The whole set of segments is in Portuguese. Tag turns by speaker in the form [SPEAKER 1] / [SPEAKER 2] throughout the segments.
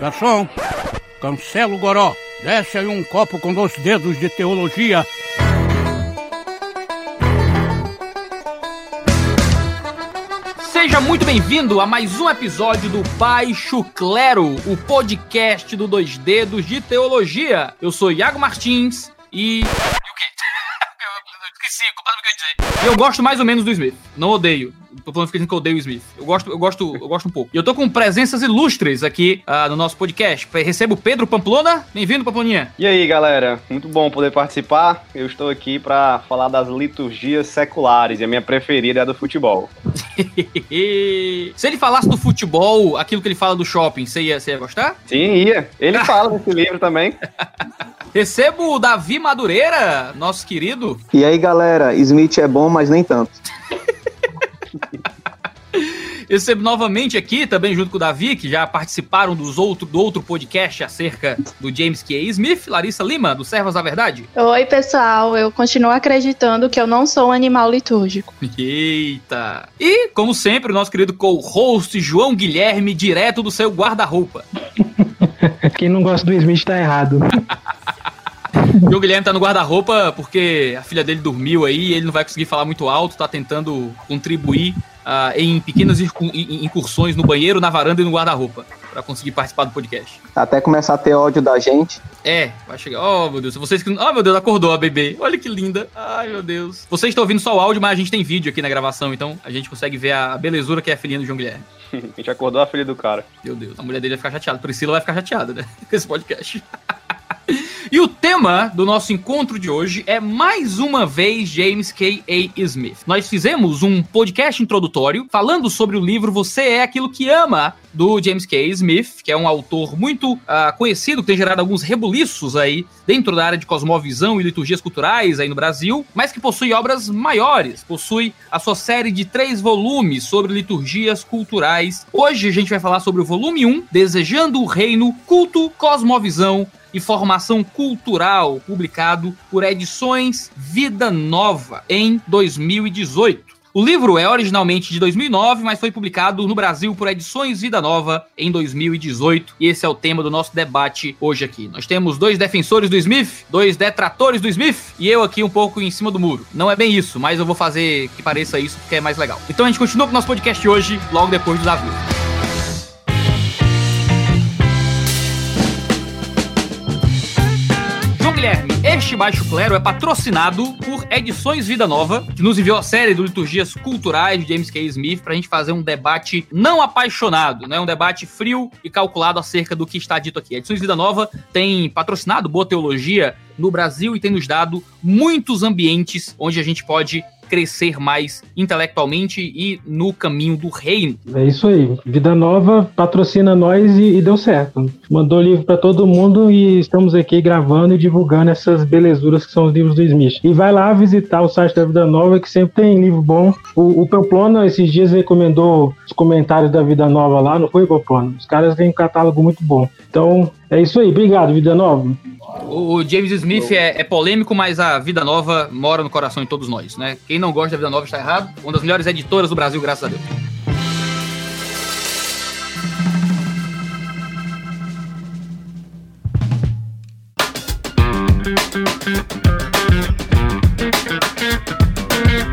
[SPEAKER 1] Garçom, cancela o goró. Desce aí um copo com dois dedos de teologia.
[SPEAKER 2] Seja muito bem-vindo a mais um episódio do Baixo Clero, o podcast do Dois Dedos de Teologia. Eu sou Iago Martins e. E o quê? Eu esqueci, completamente o que eu ia dizer. Eu gosto mais ou menos do Smith. Não odeio. Tô falando que eu odeio o Smith. Eu gosto, eu gosto, eu gosto um pouco. E eu tô com presenças ilustres aqui uh, no nosso podcast. Recebo Pedro Pamplona. Bem-vindo, Pamploninha.
[SPEAKER 3] E aí, galera? Muito bom poder participar. Eu estou aqui para falar das liturgias seculares. E a minha preferida é a do futebol.
[SPEAKER 2] Se ele falasse do futebol, aquilo que ele fala do shopping, você ia, você ia gostar?
[SPEAKER 3] Sim, ia. Ele fala nesse livro também.
[SPEAKER 2] Recebo o Davi Madureira, nosso querido.
[SPEAKER 4] E aí, galera? Smith é bom, mas nem tanto.
[SPEAKER 2] Recebo novamente aqui, também junto com o Davi, que já participaram dos outro, do outro podcast acerca do James K. Smith, Larissa Lima, do Servas da Verdade.
[SPEAKER 5] Oi, pessoal. Eu continuo acreditando que eu não sou um animal litúrgico.
[SPEAKER 2] Eita! E, como sempre, o nosso querido co-host João Guilherme, direto do seu guarda-roupa.
[SPEAKER 6] Quem não gosta do Smith tá errado.
[SPEAKER 2] E o Guilherme tá no guarda-roupa porque a filha dele dormiu aí e ele não vai conseguir falar muito alto, tá tentando contribuir uh, em pequenas incursões no banheiro, na varanda e no guarda-roupa para conseguir participar do podcast.
[SPEAKER 4] Até começar a ter ódio da gente.
[SPEAKER 2] É, vai chegar. Oh, meu Deus. Vocês que. Oh, meu Deus, acordou a bebê. Olha que linda. Ai, meu Deus. Vocês estão ouvindo só o áudio, mas a gente tem vídeo aqui na gravação, então a gente consegue ver a belezura que é a filhinha do João Guilherme.
[SPEAKER 3] a gente acordou a filha do cara.
[SPEAKER 2] Meu Deus, a mulher dele vai ficar chateada. Priscila vai ficar chateada, né? Com esse podcast. E o tema do nosso encontro de hoje é mais uma vez James K. A. Smith. Nós fizemos um podcast introdutório falando sobre o livro Você é Aquilo que Ama, do James K. Smith, que é um autor muito uh, conhecido, que tem gerado alguns rebuliços aí dentro da área de cosmovisão e liturgias culturais aí no Brasil, mas que possui obras maiores, possui a sua série de três volumes sobre liturgias culturais. Hoje a gente vai falar sobre o volume 1, Desejando o Reino, Culto, Cosmovisão e Formação Cultural, publicado por Edições Vida Nova em 2018. O livro é originalmente de 2009, mas foi publicado no Brasil por Edições Vida Nova em 2018. E esse é o tema do nosso debate hoje aqui. Nós temos dois defensores do Smith, dois detratores do Smith e eu aqui um pouco em cima do muro. Não é bem isso, mas eu vou fazer que pareça isso porque é mais legal. Então a gente continua com o nosso podcast hoje, logo depois do Davi. Guilherme, este Baixo Clero é patrocinado por Edições Vida Nova, que nos enviou a série de liturgias culturais de James K. Smith para a gente fazer um debate não apaixonado, né? Um debate frio e calculado acerca do que está dito aqui. Edições Vida Nova tem patrocinado Boa Teologia no Brasil e tem nos dado muitos ambientes onde a gente pode crescer mais intelectualmente e no caminho do reino.
[SPEAKER 6] É isso aí. Vida Nova patrocina nós e, e deu certo. Mandou livro para todo mundo e estamos aqui gravando e divulgando essas belezuras que são os livros do Smith. E vai lá visitar o site da Vida Nova que sempre tem livro bom. O, o Pamplona esses dias recomendou os comentários da Vida Nova lá, não foi, Pamplona? Os caras têm um catálogo muito bom. Então, é isso aí. Obrigado, Vida Nova.
[SPEAKER 2] O James Smith é, é, polêmico, mas a Vida Nova mora no coração de todos nós, né? Quem não gosta da Vida Nova está errado. Uma das melhores editoras do Brasil, graças a Deus.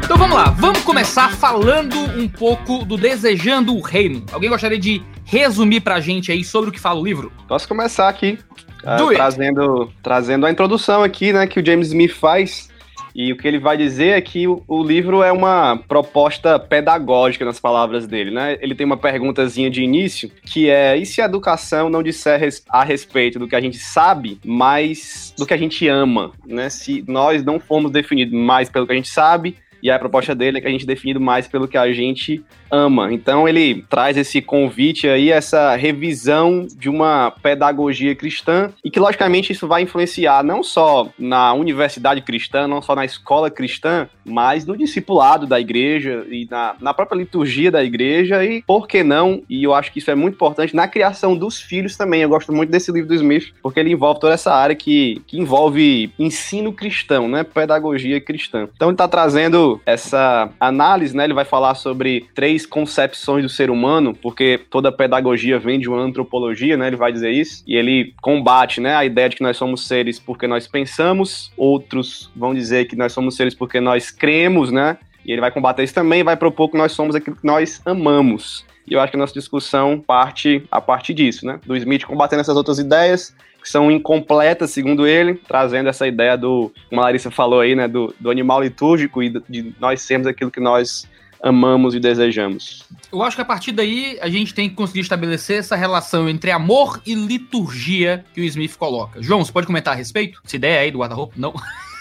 [SPEAKER 2] Então vamos lá, vamos começar falando um pouco do Desejando o Reino. Alguém gostaria de resumir pra gente aí sobre o que fala o livro?
[SPEAKER 3] Posso começar aqui. Uh, trazendo, trazendo a introdução aqui, né, que o James Smith faz. E o que ele vai dizer é que o, o, livro é uma proposta pedagógica nas palavras dele, né? Ele tem uma perguntazinha de início que é: e se a educação não disser a respeito do que a gente sabe, mas do que a gente ama, né? Se nós não formos definidos mais pelo que a gente sabe, e a proposta dele é que a gente definido mais pelo que a gente ama. Então ele traz esse convite aí, essa revisão de uma pedagogia cristã e que logicamente isso vai influenciar não só na universidade cristã, não só na escola cristã, mas no discipulado da igreja e na, na própria liturgia da igreja e, por que não, e eu acho que isso é muito importante, na criação dos filhos também. Eu gosto muito desse livro do Smith, porque ele envolve toda essa área que, que envolve ensino cristão, né? Pedagogia cristã. Então ele está trazendo essa análise, né? Ele vai falar sobre três concepções do ser humano, porque toda pedagogia vem de uma antropologia, né? Ele vai dizer isso, e ele combate, né, a ideia de que nós somos seres porque nós pensamos, outros vão dizer que nós somos seres porque nós cremos, né? E ele vai combater isso também e vai propor que nós somos aquilo que nós amamos. E eu acho que a nossa discussão parte a partir disso, né? Do Smith combatendo essas outras ideias que são incompletas, segundo ele, trazendo essa ideia do, como a Larissa falou aí, né? Do, do animal litúrgico e de nós sermos aquilo que nós amamos e desejamos.
[SPEAKER 2] Eu acho que a partir daí a gente tem que conseguir estabelecer essa relação entre amor e liturgia que o Smith coloca. João, você pode comentar a respeito? Essa ideia aí do guarda-roupa? Não.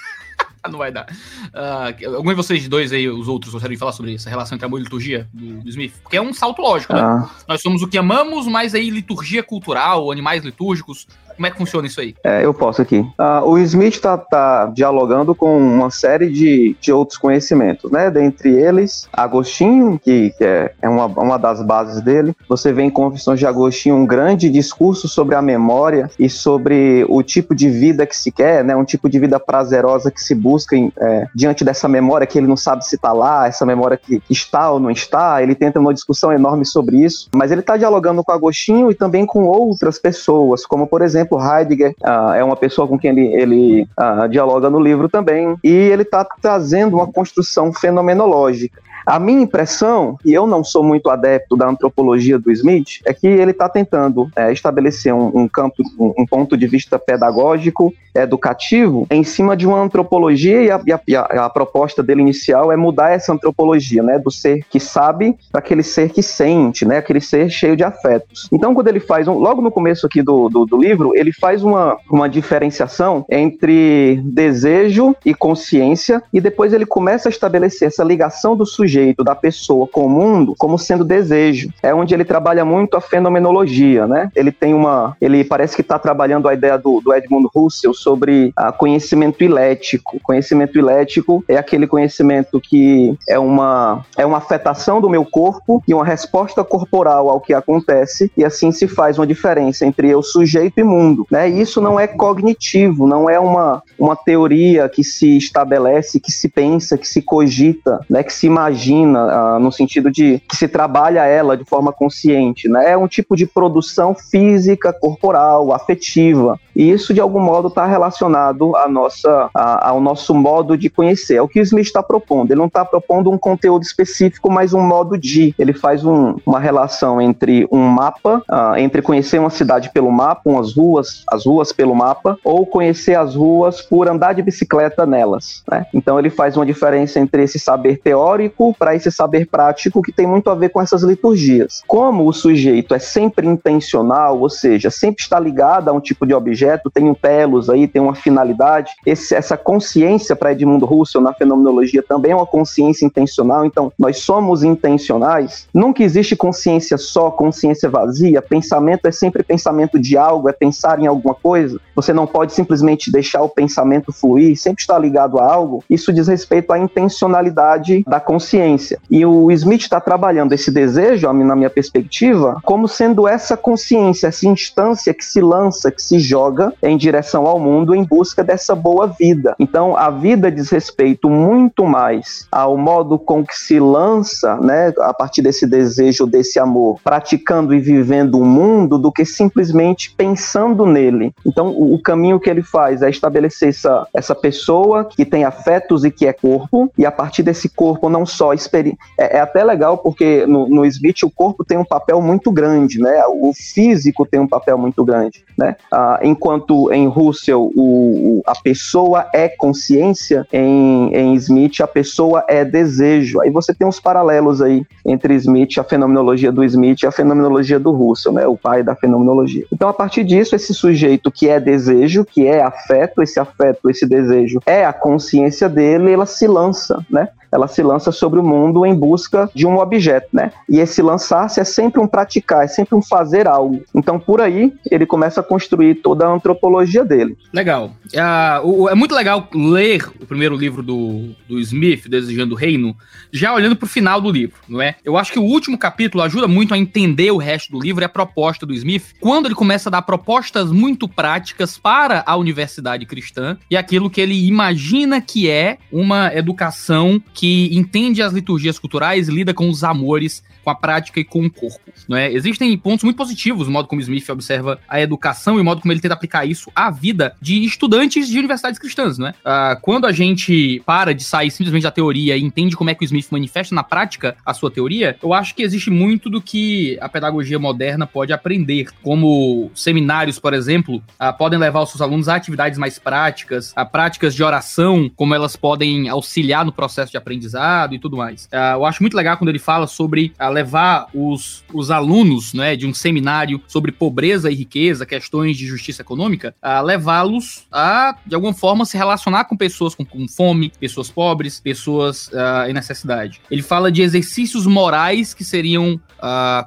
[SPEAKER 2] não vai dar. Uh, algum de vocês dois aí, os outros, gostariam de falar sobre essa relação entre amor e liturgia do, do Smith? Porque é um salto lógico, né? Ah. Nós somos o que amamos, mas aí liturgia cultural, animais litúrgicos, como é que funciona isso aí?
[SPEAKER 4] É, eu posso aqui. Uh, o Smith está tá dialogando com uma série de, de outros conhecimentos, né? Dentre eles, Agostinho, que, que é, é uma, uma das bases dele. Você vê em Confissões de Agostinho um grande discurso sobre a memória e sobre o tipo de vida que se quer, né? Um tipo de vida prazerosa que se busca em, é, diante dessa memória que ele não sabe se está lá, essa memória que está ou não está. Ele tenta uma discussão enorme sobre isso, mas ele está dialogando com Agostinho e também com outras pessoas, como por exemplo exemplo, Heidegger uh, é uma pessoa com quem ele, ele uh, dialoga no livro também, e ele está trazendo uma construção fenomenológica. A minha impressão, e eu não sou muito adepto da antropologia do Smith, é que ele está tentando é, estabelecer um, um campo, um, um, ponto de vista pedagógico, educativo, em cima de uma antropologia, e a, e a, a proposta dele inicial é mudar essa antropologia, né, do ser que sabe para aquele ser que sente, né, aquele ser cheio de afetos. Então, quando ele faz, um, logo no começo aqui do, do, do livro, ele faz uma, uma diferenciação entre desejo e consciência, e depois ele começa a estabelecer essa ligação do sujeito sujeito, da pessoa com o mundo, como sendo desejo. É onde ele trabalha muito a fenomenologia, né? Ele tem uma. Ele parece que está trabalhando a ideia do, do Edmund Husserl sobre a conhecimento ilético. Conhecimento ilético é aquele conhecimento que é uma, é uma afetação do meu corpo e uma resposta corporal ao que acontece, e assim se faz uma diferença entre eu, sujeito e mundo. Né? E isso não é cognitivo, não é uma, uma teoria que se estabelece, que se pensa, que se cogita, né? que se imagina imagina, uh, no sentido de que se trabalha ela de forma consciente, né? É um tipo de produção física, corporal, afetiva. E isso, de algum modo, está relacionado à nossa, ao nosso modo de conhecer. É o que o Smith está propondo. Ele não está propondo um conteúdo específico, mas um modo de. Ele faz um, uma relação entre um mapa, uh, entre conhecer uma cidade pelo mapa, umas ruas, as ruas pelo mapa, ou conhecer as ruas por andar de bicicleta nelas. Né? Então ele faz uma diferença entre esse saber teórico para esse saber prático que tem muito a ver com essas liturgias. Como o sujeito é sempre intencional, ou seja, sempre está ligado a um tipo de objeto, tem um telos aí, tem uma finalidade, esse, essa consciência para Edmundo Russell na fenomenologia também é uma consciência intencional, então nós somos intencionais. Nunca existe consciência só, consciência vazia, pensamento é sempre pensamento de algo, é pensar em alguma coisa. Você não pode simplesmente deixar o pensamento fluir, sempre está ligado a algo. Isso diz respeito à intencionalidade da consciência consciência. E o Smith está trabalhando esse desejo, na minha perspectiva, como sendo essa consciência, essa instância que se lança, que se joga em direção ao mundo em busca dessa boa vida. Então, a vida diz respeito muito mais ao modo com que se lança, né, a partir desse desejo, desse amor, praticando e vivendo o mundo, do que simplesmente pensando nele. Então, o, o caminho que ele faz é estabelecer essa, essa pessoa que tem afetos e que é corpo, e a partir desse corpo não só experiência. É, é, até legal porque no, no Smith o corpo tem um papel muito grande, né? O físico tem um papel muito grande, né? Ah, enquanto em Russell o, o, a pessoa é consciência, em, em Smith a pessoa é desejo. Aí você tem uns paralelos aí entre Smith, a fenomenologia do Smith e a fenomenologia do Russell, né? O pai da fenomenologia. Então a partir disso esse sujeito que é desejo, que é afeto, esse afeto, esse desejo é a consciência dele, ela se lança, né? Ela se lança sobre o mundo em busca de um objeto, né? E esse lançar-se é sempre um praticar, é sempre um fazer algo. Então, por aí, ele começa a construir toda a antropologia dele.
[SPEAKER 2] Legal. É, é muito legal ler o primeiro livro do, do Smith, Desejando o Reino, já olhando para o final do livro, não é? Eu acho que o último capítulo ajuda muito a entender o resto do livro e a proposta do Smith, quando ele começa a dar propostas muito práticas para a universidade cristã e aquilo que ele imagina que é uma educação que que entende as liturgias culturais e lida com os amores com a prática e com o corpo. Não é? Existem pontos muito positivos no modo como Smith observa a educação e o modo como ele tenta aplicar isso à vida de estudantes de universidades cristãs. Não é? Ah, quando a gente para de sair simplesmente da teoria e entende como é que o Smith manifesta na prática a sua teoria, eu acho que existe muito do que a pedagogia moderna pode aprender, como seminários, por exemplo, ah, podem levar os seus alunos a atividades mais práticas, a práticas de oração, como elas podem auxiliar no processo de aprendizado e tudo mais. Uh, eu acho muito legal quando ele fala sobre uh, levar os, os alunos né, de um seminário sobre pobreza e riqueza, questões de justiça econômica, a uh, levá-los a, de alguma forma, se relacionar com pessoas com, com fome, pessoas pobres, pessoas em necessidade. Ele fala de exercícios morais que seriam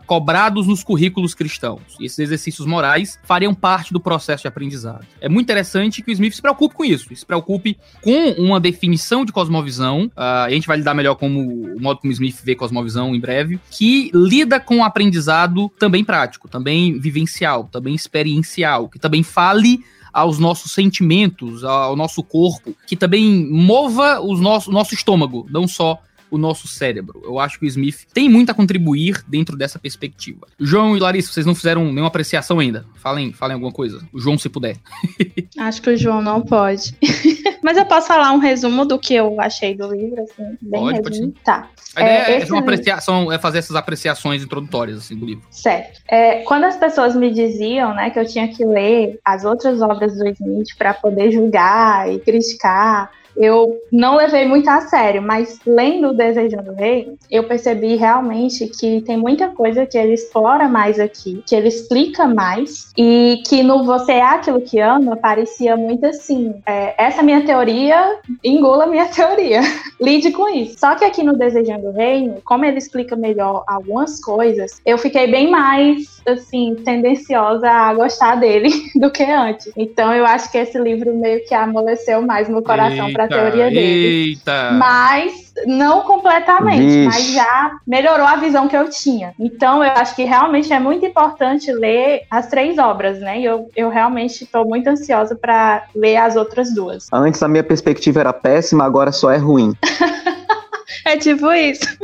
[SPEAKER 2] cobrados nos currículos cristãos. E esses exercícios morais fariam parte do processo de aprendizado. É muito interessante que o Smith se preocupe com isso, se preocupe com uma definição de cosmovisão, uh, a gente vai lidar melhor com o modo como Smith vê cosmovisão em breve, que lida com o aprendizado também prático, também vivencial, também experiencial, que também fale aos nossos sentimentos, ao nosso corpo, que também mova os nosso, o nosso estômago, não só o nosso cérebro. Eu acho que o Smith tem muito a contribuir dentro dessa perspectiva. João e Larissa, vocês não fizeram nenhuma apreciação ainda. Falem, falem alguma coisa. O João, se puder.
[SPEAKER 5] acho que o João não pode. Mas eu posso falar um resumo do que eu achei do livro, assim, bem pode, resumo. Pode tá.
[SPEAKER 2] A ideia é, é, uma apreciação, é fazer essas apreciações introdutórias assim, do livro.
[SPEAKER 5] Certo. É, quando as pessoas me diziam né, que eu tinha que ler as outras obras do Smith para poder julgar e criticar, eu não levei muito a sério, mas lendo o Desejando Rei, eu percebi realmente que tem muita coisa que ele explora mais aqui, que ele explica mais, e que no Você é Aquilo que Ama parecia muito assim: é, essa minha teoria engula minha teoria, lide com isso. Só que aqui no Desejando Reino, como ele explica melhor algumas coisas, eu fiquei bem mais, assim, tendenciosa a gostar dele do que antes. Então eu acho que esse livro meio que amoleceu mais meu coração para teoria dele. Eita! Mas não completamente, Vixe. mas já melhorou a visão que eu tinha. Então eu acho que realmente é muito importante ler as três obras, né? E eu, eu realmente estou muito ansiosa para ler as outras duas.
[SPEAKER 4] Antes a minha perspectiva era péssima, agora só é ruim.
[SPEAKER 5] é tipo isso.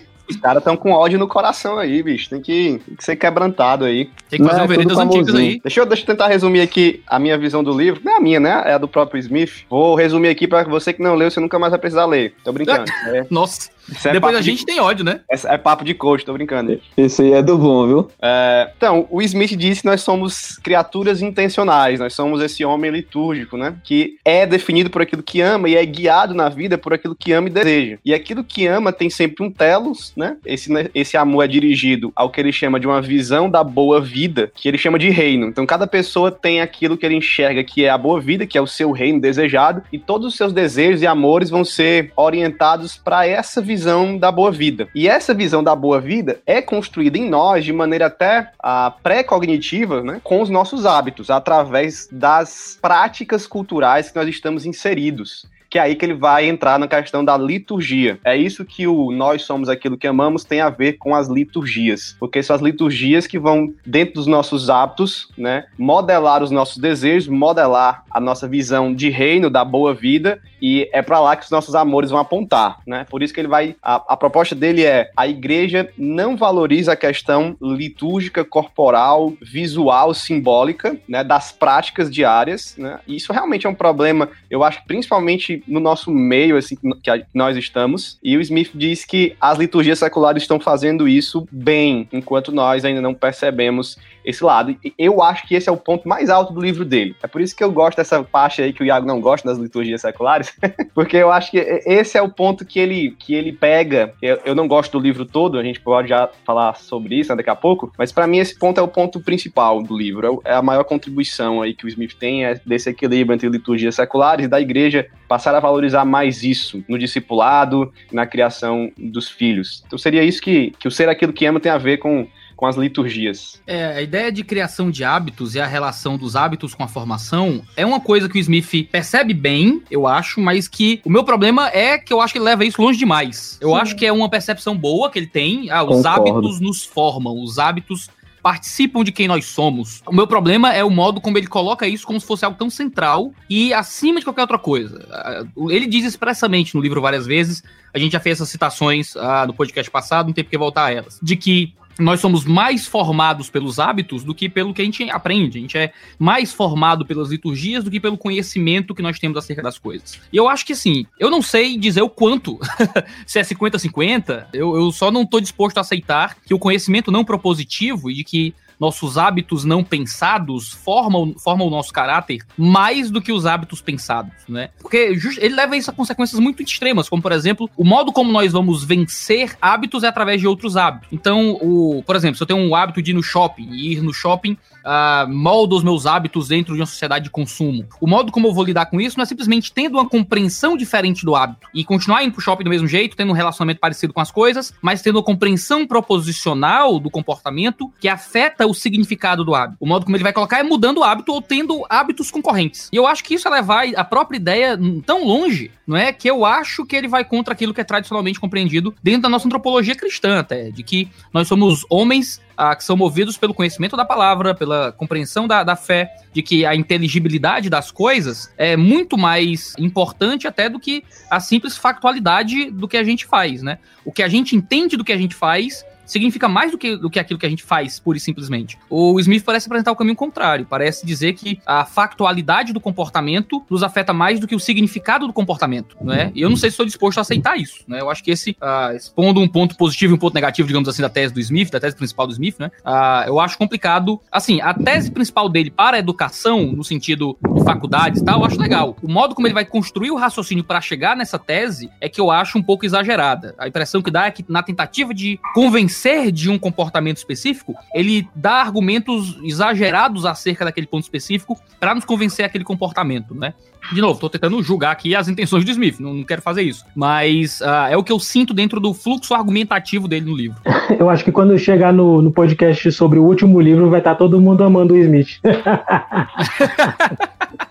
[SPEAKER 3] Os caras estão com ódio no coração aí, bicho. Tem que, tem que ser quebrantado aí.
[SPEAKER 2] Tem que fazer um veredas antigas aí.
[SPEAKER 3] Deixa eu, deixa eu tentar resumir aqui a minha visão do livro. Não é a minha, né? É a do próprio Smith. Vou resumir aqui para você que não leu, você nunca mais vai precisar ler. Tô brincando.
[SPEAKER 2] É. Nossa. É Depois a gente de... tem ódio, né?
[SPEAKER 3] É, é, papo de coach, tô brincando.
[SPEAKER 4] Esse aí é do bom, viu?
[SPEAKER 3] É, então, o Smith disse que nós somos criaturas intencionais, nós somos esse homem litúrgico, né? Que é definido por aquilo que ama e é guiado na vida por aquilo que ama e deseja. E aquilo que ama tem sempre um telos, né? Esse, né, esse amor é dirigido ao que ele chama de uma visão da boa vida, que ele chama de reino. Então, cada pessoa tem aquilo que ele enxerga que é a boa vida, que é o seu reino desejado, e todos os seus desejos e amores vão ser orientados para essa visão visão da boa vida. E essa visão da boa vida é construída em nós de maneira até a pré-cognitiva, né, com os nossos hábitos, através das práticas culturais que nós estamos inseridos que é aí que ele vai entrar na questão da liturgia. É isso que o Nós Somos Aquilo que Amamos tem a ver com as liturgias, porque são as liturgias que vão, dentro dos nossos hábitos, né, modelar os nossos desejos, modelar a nossa visão de reino, da boa vida, e é para lá que os nossos amores vão apontar, né? Por isso que ele vai. A, a proposta dele é: a igreja não valoriza a questão litúrgica, corporal, visual, simbólica, né, das práticas diárias, né? E isso realmente é um problema, eu acho, principalmente no nosso meio, assim, que nós estamos. E o Smith diz que as liturgias seculares estão fazendo isso bem, enquanto nós ainda não percebemos esse lado. E eu acho que esse é o ponto mais alto do livro dele. É por isso que eu gosto dessa parte aí que o Iago não gosta das liturgias seculares, porque eu acho que esse é o ponto que ele, que ele pega. Eu, eu não gosto do livro todo, a gente pode já falar sobre isso né, daqui a pouco, mas para mim esse ponto é o ponto principal do livro. É, é a maior contribuição aí que o Smith tem é desse equilíbrio entre liturgias seculares e da igreja passar a valorizar mais isso no discipulado, na criação dos filhos. Então seria isso que, que o ser aquilo que ama tem a ver com com as liturgias.
[SPEAKER 2] É, a ideia de criação de hábitos e a relação dos hábitos com a formação é uma coisa que o Smith percebe bem, eu acho, mas que o meu problema é que eu acho que ele leva isso longe demais. Eu Sim. acho que é uma percepção boa que ele tem. Ah, os Concordo. hábitos nos formam, os hábitos participam de quem nós somos. O meu problema é o modo como ele coloca isso como se fosse algo tão central e acima de qualquer outra coisa. Ah, ele diz expressamente no livro várias vezes, a gente já fez essas citações ah, no podcast passado, não tem por que voltar a elas, de que nós somos mais formados pelos hábitos do que pelo que a gente aprende. A gente é mais formado pelas liturgias do que pelo conhecimento que nós temos acerca das coisas. E eu acho que assim, eu não sei dizer o quanto, se é 50-50, eu, eu só não estou disposto a aceitar que o conhecimento não propositivo e de que nossos hábitos não pensados formam, formam o nosso caráter mais do que os hábitos pensados, né? Porque ele leva isso a consequências muito extremas, como por exemplo, o modo como nós vamos vencer hábitos é através de outros hábitos. Então, o, por exemplo, se eu tenho um hábito de ir no shopping e ir no shopping uh, molda os meus hábitos dentro de uma sociedade de consumo. O modo como eu vou lidar com isso não é simplesmente tendo uma compreensão diferente do hábito e continuar indo pro shopping do mesmo jeito, tendo um relacionamento parecido com as coisas, mas tendo uma compreensão proposicional do comportamento que afeta o significado do hábito. O modo como ele vai colocar é mudando o hábito ou tendo hábitos concorrentes. E eu acho que isso levar a própria ideia tão longe, não é? Que eu acho que ele vai contra aquilo que é tradicionalmente compreendido dentro da nossa antropologia cristã, até, de que nós somos homens ah, que são movidos pelo conhecimento da palavra, pela compreensão da, da fé, de que a inteligibilidade das coisas é muito mais importante até do que a simples factualidade do que a gente faz, né? O que a gente entende do que a gente faz significa mais do que, do que aquilo que a gente faz, pura e simplesmente. O Smith parece apresentar o caminho contrário, parece dizer que a factualidade do comportamento nos afeta mais do que o significado do comportamento, não é? E eu não sei se estou disposto a aceitar isso, né? Eu acho que esse, uh, expondo um ponto positivo e um ponto negativo, digamos assim, da tese do Smith, da tese principal do Smith, né? Uh, eu acho complicado, assim, a tese principal dele para a educação, no sentido de faculdades e tal, eu acho legal. O modo como ele vai construir o raciocínio para chegar nessa tese é que eu acho um pouco exagerada. A impressão que dá é que na tentativa de convencer ser de um comportamento específico, ele dá argumentos exagerados acerca daquele ponto específico para nos convencer aquele comportamento, né? De novo, tô tentando julgar aqui as intenções do Smith, não, não quero fazer isso. Mas uh, é o que eu sinto dentro do fluxo argumentativo dele no livro.
[SPEAKER 6] Eu acho que quando chegar no, no podcast sobre o último livro, vai estar tá todo mundo amando o Smith.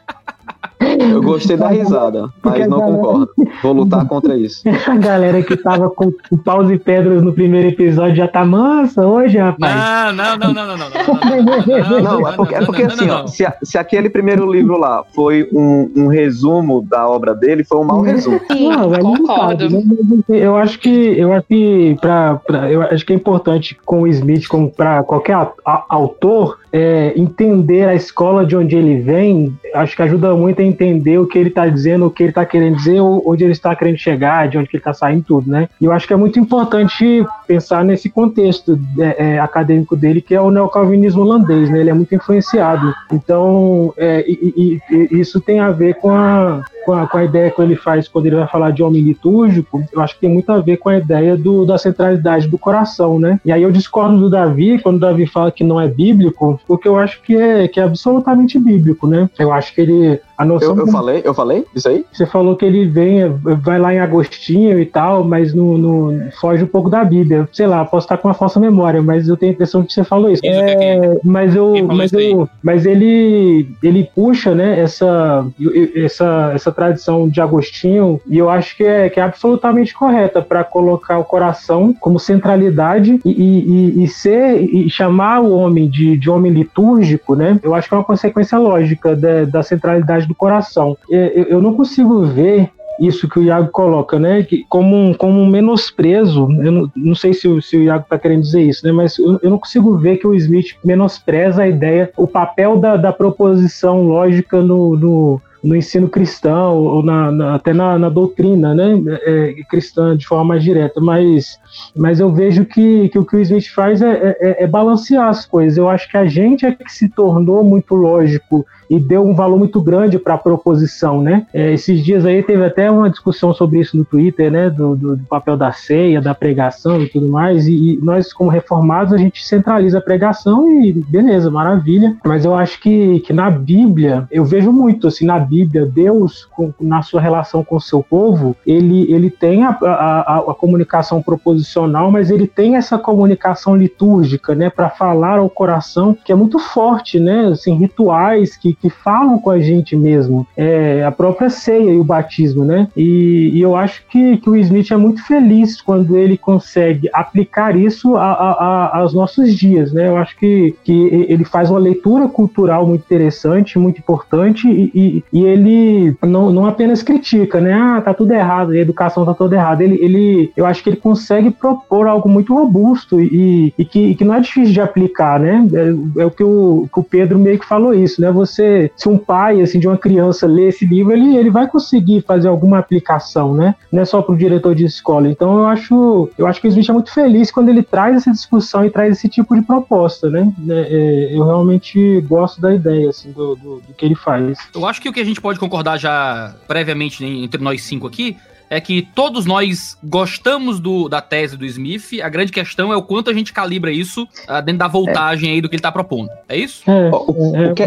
[SPEAKER 4] Eu gostei da risada, mas não concordo. Vou lutar contra isso.
[SPEAKER 6] A galera que tava com paus e pedras no primeiro episódio já tá mansa hoje, rapaz.
[SPEAKER 2] Não, não, não, não, não, não.
[SPEAKER 4] Não, é porque, é porque assim, ó, se, se aquele primeiro livro lá foi um, um resumo da obra dele, foi um mau resumo.
[SPEAKER 5] Sim, não, é concordo. Né?
[SPEAKER 6] Eu acho que eu acho que pra, pra, eu acho que é importante com o Smith, como para qualquer a, a, autor, é, entender a escola de onde ele vem, acho que ajuda muito a entender o que ele está dizendo, o que ele está querendo dizer, onde ele está querendo chegar, de onde ele está saindo, tudo, né? E eu acho que é muito importante pensar nesse contexto é, é, acadêmico dele, que é o neocalvinismo holandês, né? Ele é muito influenciado. Então, é, e, e, e isso tem a ver com a, com a, com a, ideia que ele faz quando ele vai falar de homem litúrgico, eu acho que tem muito a ver com a ideia do, da centralidade do coração, né? E aí eu discordo do Davi, quando o Davi fala que não é bíblico, porque eu acho que é, que é absolutamente bíblico, né? Eu acho que ele
[SPEAKER 4] a noção eu, eu falei, eu falei isso aí?
[SPEAKER 6] Você falou que ele vem, vai lá em Agostinho e tal, mas no, no, foge um pouco da Bíblia. Sei lá, posso estar com uma falsa memória, mas eu tenho a impressão que você falou isso. É, mas eu, mas eu, mas ele, ele puxa, né, essa, essa, essa tradição de Agostinho e eu acho que é, que é absolutamente correta para colocar o coração como centralidade e, e, e, ser e chamar o homem de, de homem litúrgico, né? Eu acho que é uma consequência lógica da, da centralidade do coração. Eu não consigo ver isso que o Iago coloca, né? Que como, um, como um menosprezo. Eu não, não sei se o, se o Iago está querendo dizer isso, né? Mas eu, eu, não consigo ver que o Smith menospreza a ideia, o papel da, da proposição lógica no, no, no ensino cristão, ou na, na, até na, na, doutrina né, é, cristã de forma mais direta, mas, mas eu vejo que, que o que o Smith faz é, é, é balancear as coisas. Eu acho que a gente é que se tornou muito lógico e deu um valor muito grande para a proposição, né? É, esses dias aí teve até uma discussão sobre isso no Twitter, né? Do, do, do papel da ceia, da pregação e tudo mais. E, e, nós, como reformados, a gente centraliza a pregação e beleza, maravilha. Mas eu acho que, que na Bíblia, eu vejo muito assim, na Bíblia, Deus, com, na sua relação com o seu povo, ele, ele tem a, a, a comunicação proposicional, mas ele tem essa comunicação litúrgica, né? Para falar ao coração, que é muito forte, né? Assim, rituais que que falam com a gente mesmo. É a própria ceia e o batismo, né? E, e eu acho que, que o Smith é muito feliz quando ele consegue aplicar isso a, a, a, aos nossos dias, né? Eu acho que, que ele faz uma leitura cultural muito interessante, muito importante e, e, e ele não, não apenas critica, né? Ah, tá tudo errado, a educação tá toda errada. Ele, ele, eu acho que ele consegue propor algo muito robusto e, e que, que não é difícil de aplicar, né? É, é o que o, que o Pedro meio que falou isso, né? Você, se um pai assim de uma criança lê esse livro, ele, ele vai conseguir fazer alguma aplicação, né? Não é só para o diretor de escola. Então eu acho, eu acho que o Smith é muito feliz quando ele traz essa discussão e traz esse tipo de proposta, né? É, é, eu realmente gosto da ideia assim do, do, do que ele faz.
[SPEAKER 2] Eu acho que o que a gente pode concordar já previamente né, entre nós cinco aqui é que todos nós gostamos do, da tese do Smith. A grande questão é o quanto a gente calibra isso uh, dentro da voltagem é. aí do que ele está propondo. É isso? É,
[SPEAKER 4] o, que,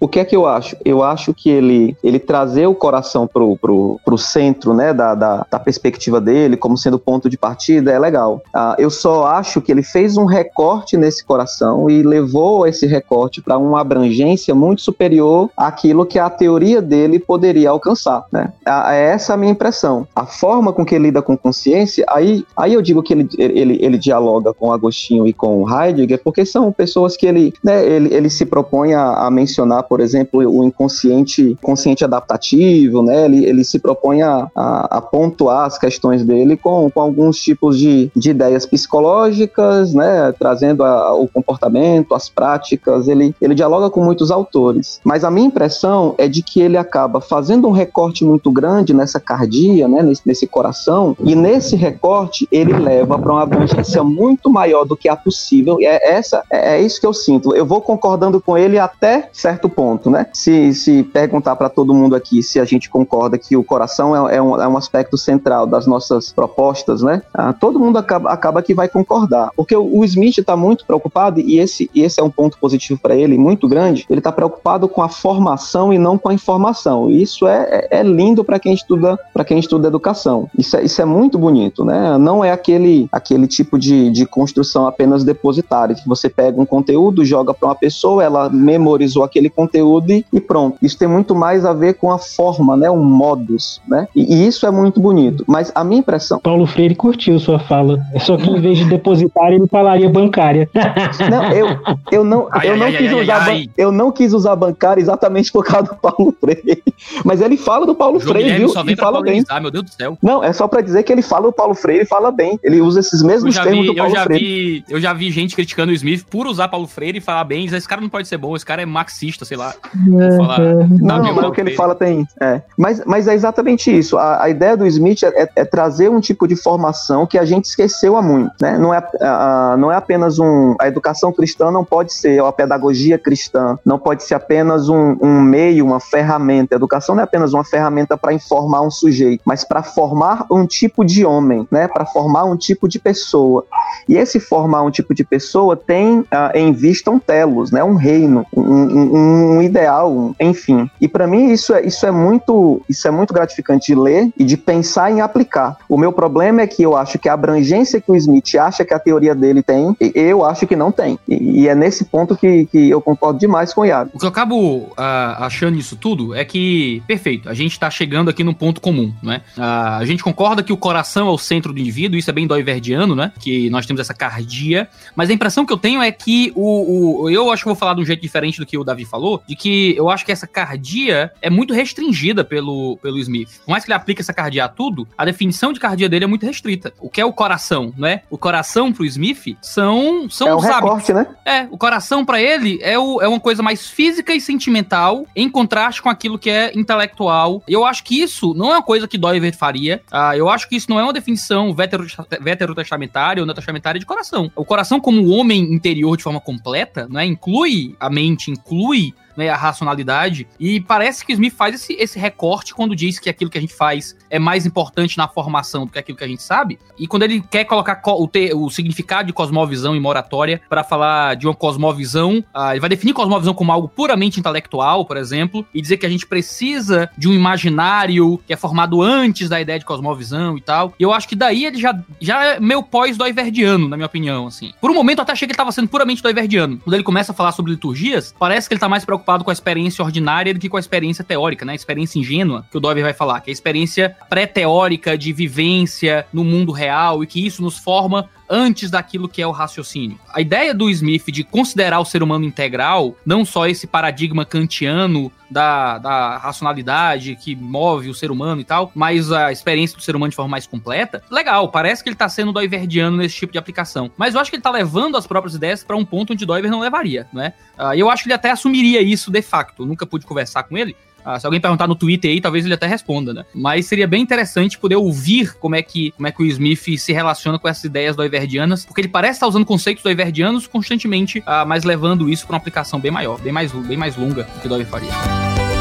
[SPEAKER 4] o, que, é que eu acho? Eu acho que ele, ele trazer o coração pro, pro, pro centro, né, da, da, da perspectiva dele, como sendo ponto de partida, é legal. Uh, eu só acho que ele fez um recorte nesse coração e levou esse recorte para uma abrangência muito superior àquilo que a teoria dele poderia alcançar, né? É essa a minha impressão. A forma com que ele lida com consciência, aí, aí eu digo que ele, ele, ele dialoga com Agostinho e com Heidegger, porque são pessoas que ele, né, ele, ele se propõe a, a mencionar, por exemplo, o inconsciente consciente adaptativo, né? Ele, ele se propõe a, a, a pontuar as questões dele com, com alguns tipos de, de ideias psicológicas, né? Trazendo a, o comportamento, as práticas. Ele, ele dialoga com muitos autores. Mas a minha impressão é de que ele acaba fazendo um recorte muito muito grande nessa cardia, né, nesse, nesse coração, e nesse recorte ele leva para uma abrangência muito maior do que a possível. E é, essa, é, é isso que eu sinto. Eu vou concordando com ele até certo ponto, né? Se, se perguntar para todo mundo aqui se a gente concorda que o coração é, é, um, é um aspecto central das nossas propostas, né? Ah, todo mundo acaba, acaba que vai concordar. Porque o, o Smith está muito preocupado, e esse, e esse é um ponto positivo para ele, muito grande, ele está preocupado com a formação e não com a informação. Isso é, é, é lindo lindo para quem estuda para quem estuda educação. Isso é, isso é muito bonito, né? Não é aquele aquele tipo de, de construção apenas depositária que você pega um conteúdo, joga para uma pessoa, ela memorizou aquele conteúdo e, e, pronto. Isso tem muito mais a ver com a forma, né? Um modus, né? E, e, isso é muito bonito. Mas a minha impressão.
[SPEAKER 6] Paulo Freire curtiu sua fala. É só que em vez de depositária ele falaria bancária.
[SPEAKER 4] Não, eu, eu não ai, eu não ai, quis ai, usar eu não quis usar bancária exatamente por causa do Paulo Freire. Mas ele fala do Paulo Freire, viu? Só vem e fala bem.
[SPEAKER 2] Meu Deus do céu.
[SPEAKER 4] Não, é só para dizer que ele fala o Paulo Freire e fala bem. Ele usa esses mesmos termos
[SPEAKER 2] vi,
[SPEAKER 4] do Paulo
[SPEAKER 2] eu já
[SPEAKER 4] Freire.
[SPEAKER 2] Vi, eu já vi gente criticando o Smith por usar Paulo Freire e falar bem. Esse cara não pode ser bom, esse cara é marxista, sei lá.
[SPEAKER 4] É, falar, é. Não, não mas o que ele fala tem. É. Mas, mas é exatamente isso. A, a ideia do Smith é, é, é, trazer um tipo de formação que a gente esqueceu há muito. Né? Não, é, a, não é apenas um. A educação cristã não pode ser, ou a pedagogia cristã, não pode ser apenas um, um meio, uma ferramenta. A educação não é apenas uma ferramenta para informar um sujeito, mas para formar um tipo de homem, né? Para formar um tipo de pessoa. E esse formar um tipo de pessoa tem uh, em vista um telos, né? Um reino, um, um, um ideal, um, enfim. E para mim isso é, isso é muito isso é muito gratificante de ler e de pensar em aplicar. O meu problema é que eu acho que a abrangência que o Smith acha que a teoria dele tem, eu acho que não tem. E, e é nesse ponto que, que eu concordo demais com o Iago.
[SPEAKER 2] O que eu acabo uh, achando isso tudo é que, perfeito, a gente está chegando aqui num ponto comum, né? A gente concorda que o coração é o centro do indivíduo, isso é bem doiverdiano, né? Que nós temos essa cardia, mas a impressão que eu tenho é que o, o, eu acho que vou falar de um jeito diferente do que o Davi falou, de que eu acho que essa cardia é muito restringida pelo, pelo Smith. Por mais que ele aplique essa cardia a tudo, a definição de cardia dele é muito restrita. O que é o coração, não é? O coração pro Smith são são
[SPEAKER 4] é um recorte, né?
[SPEAKER 2] É, o coração para ele é, o, é uma coisa mais física e sentimental em contraste com aquilo que é intelectual. Eu acho que isso não é uma coisa que Doiver faria. Uh, eu acho que isso não é uma definição veterotestamentária ou testamentária de coração. O coração como homem interior de forma completa, né, inclui a mente, inclui né, a racionalidade. E parece que o Smith faz esse, esse recorte quando diz que aquilo que a gente faz é mais importante na formação do que aquilo que a gente sabe. E quando ele quer colocar o, o significado de cosmovisão e moratória para falar de uma cosmovisão, uh, ele vai definir cosmovisão como algo puramente intelectual, por exemplo, e dizer que a gente precisa de um imaginário que é formado antes da ideia de cosmovisão e tal. E eu acho que daí ele já, já é meio pós-doiverdiano, na minha opinião, assim. Por um momento eu até achei que ele estava sendo puramente doiverdiano. Quando ele começa a falar sobre liturgias, parece que ele tá mais preocupado com a experiência ordinária do que com a experiência teórica, né? A experiência ingênua, que o Dover vai falar, que é a experiência pré-teórica de vivência no mundo real e que isso nos forma antes daquilo que é o raciocínio. A ideia do Smith de considerar o ser humano integral, não só esse paradigma kantiano da, da racionalidade que move o ser humano e tal, mas a experiência do ser humano de forma mais completa, legal, parece que ele tá sendo doiverdiano nesse tipo de aplicação. Mas eu acho que ele tá levando as próprias ideias para um ponto onde Doiver não levaria, não é? Uh, eu acho que ele até assumiria isso de facto. Eu nunca pude conversar com ele, ah, se alguém perguntar no Twitter aí, talvez ele até responda, né? Mas seria bem interessante poder ouvir como é que, como é que o Smith se relaciona com essas ideias doiverdianas, porque ele parece estar usando conceitos doiverdianos constantemente, ah, mas levando isso para uma aplicação bem maior, bem mais, bem mais longa do que Doiver faria.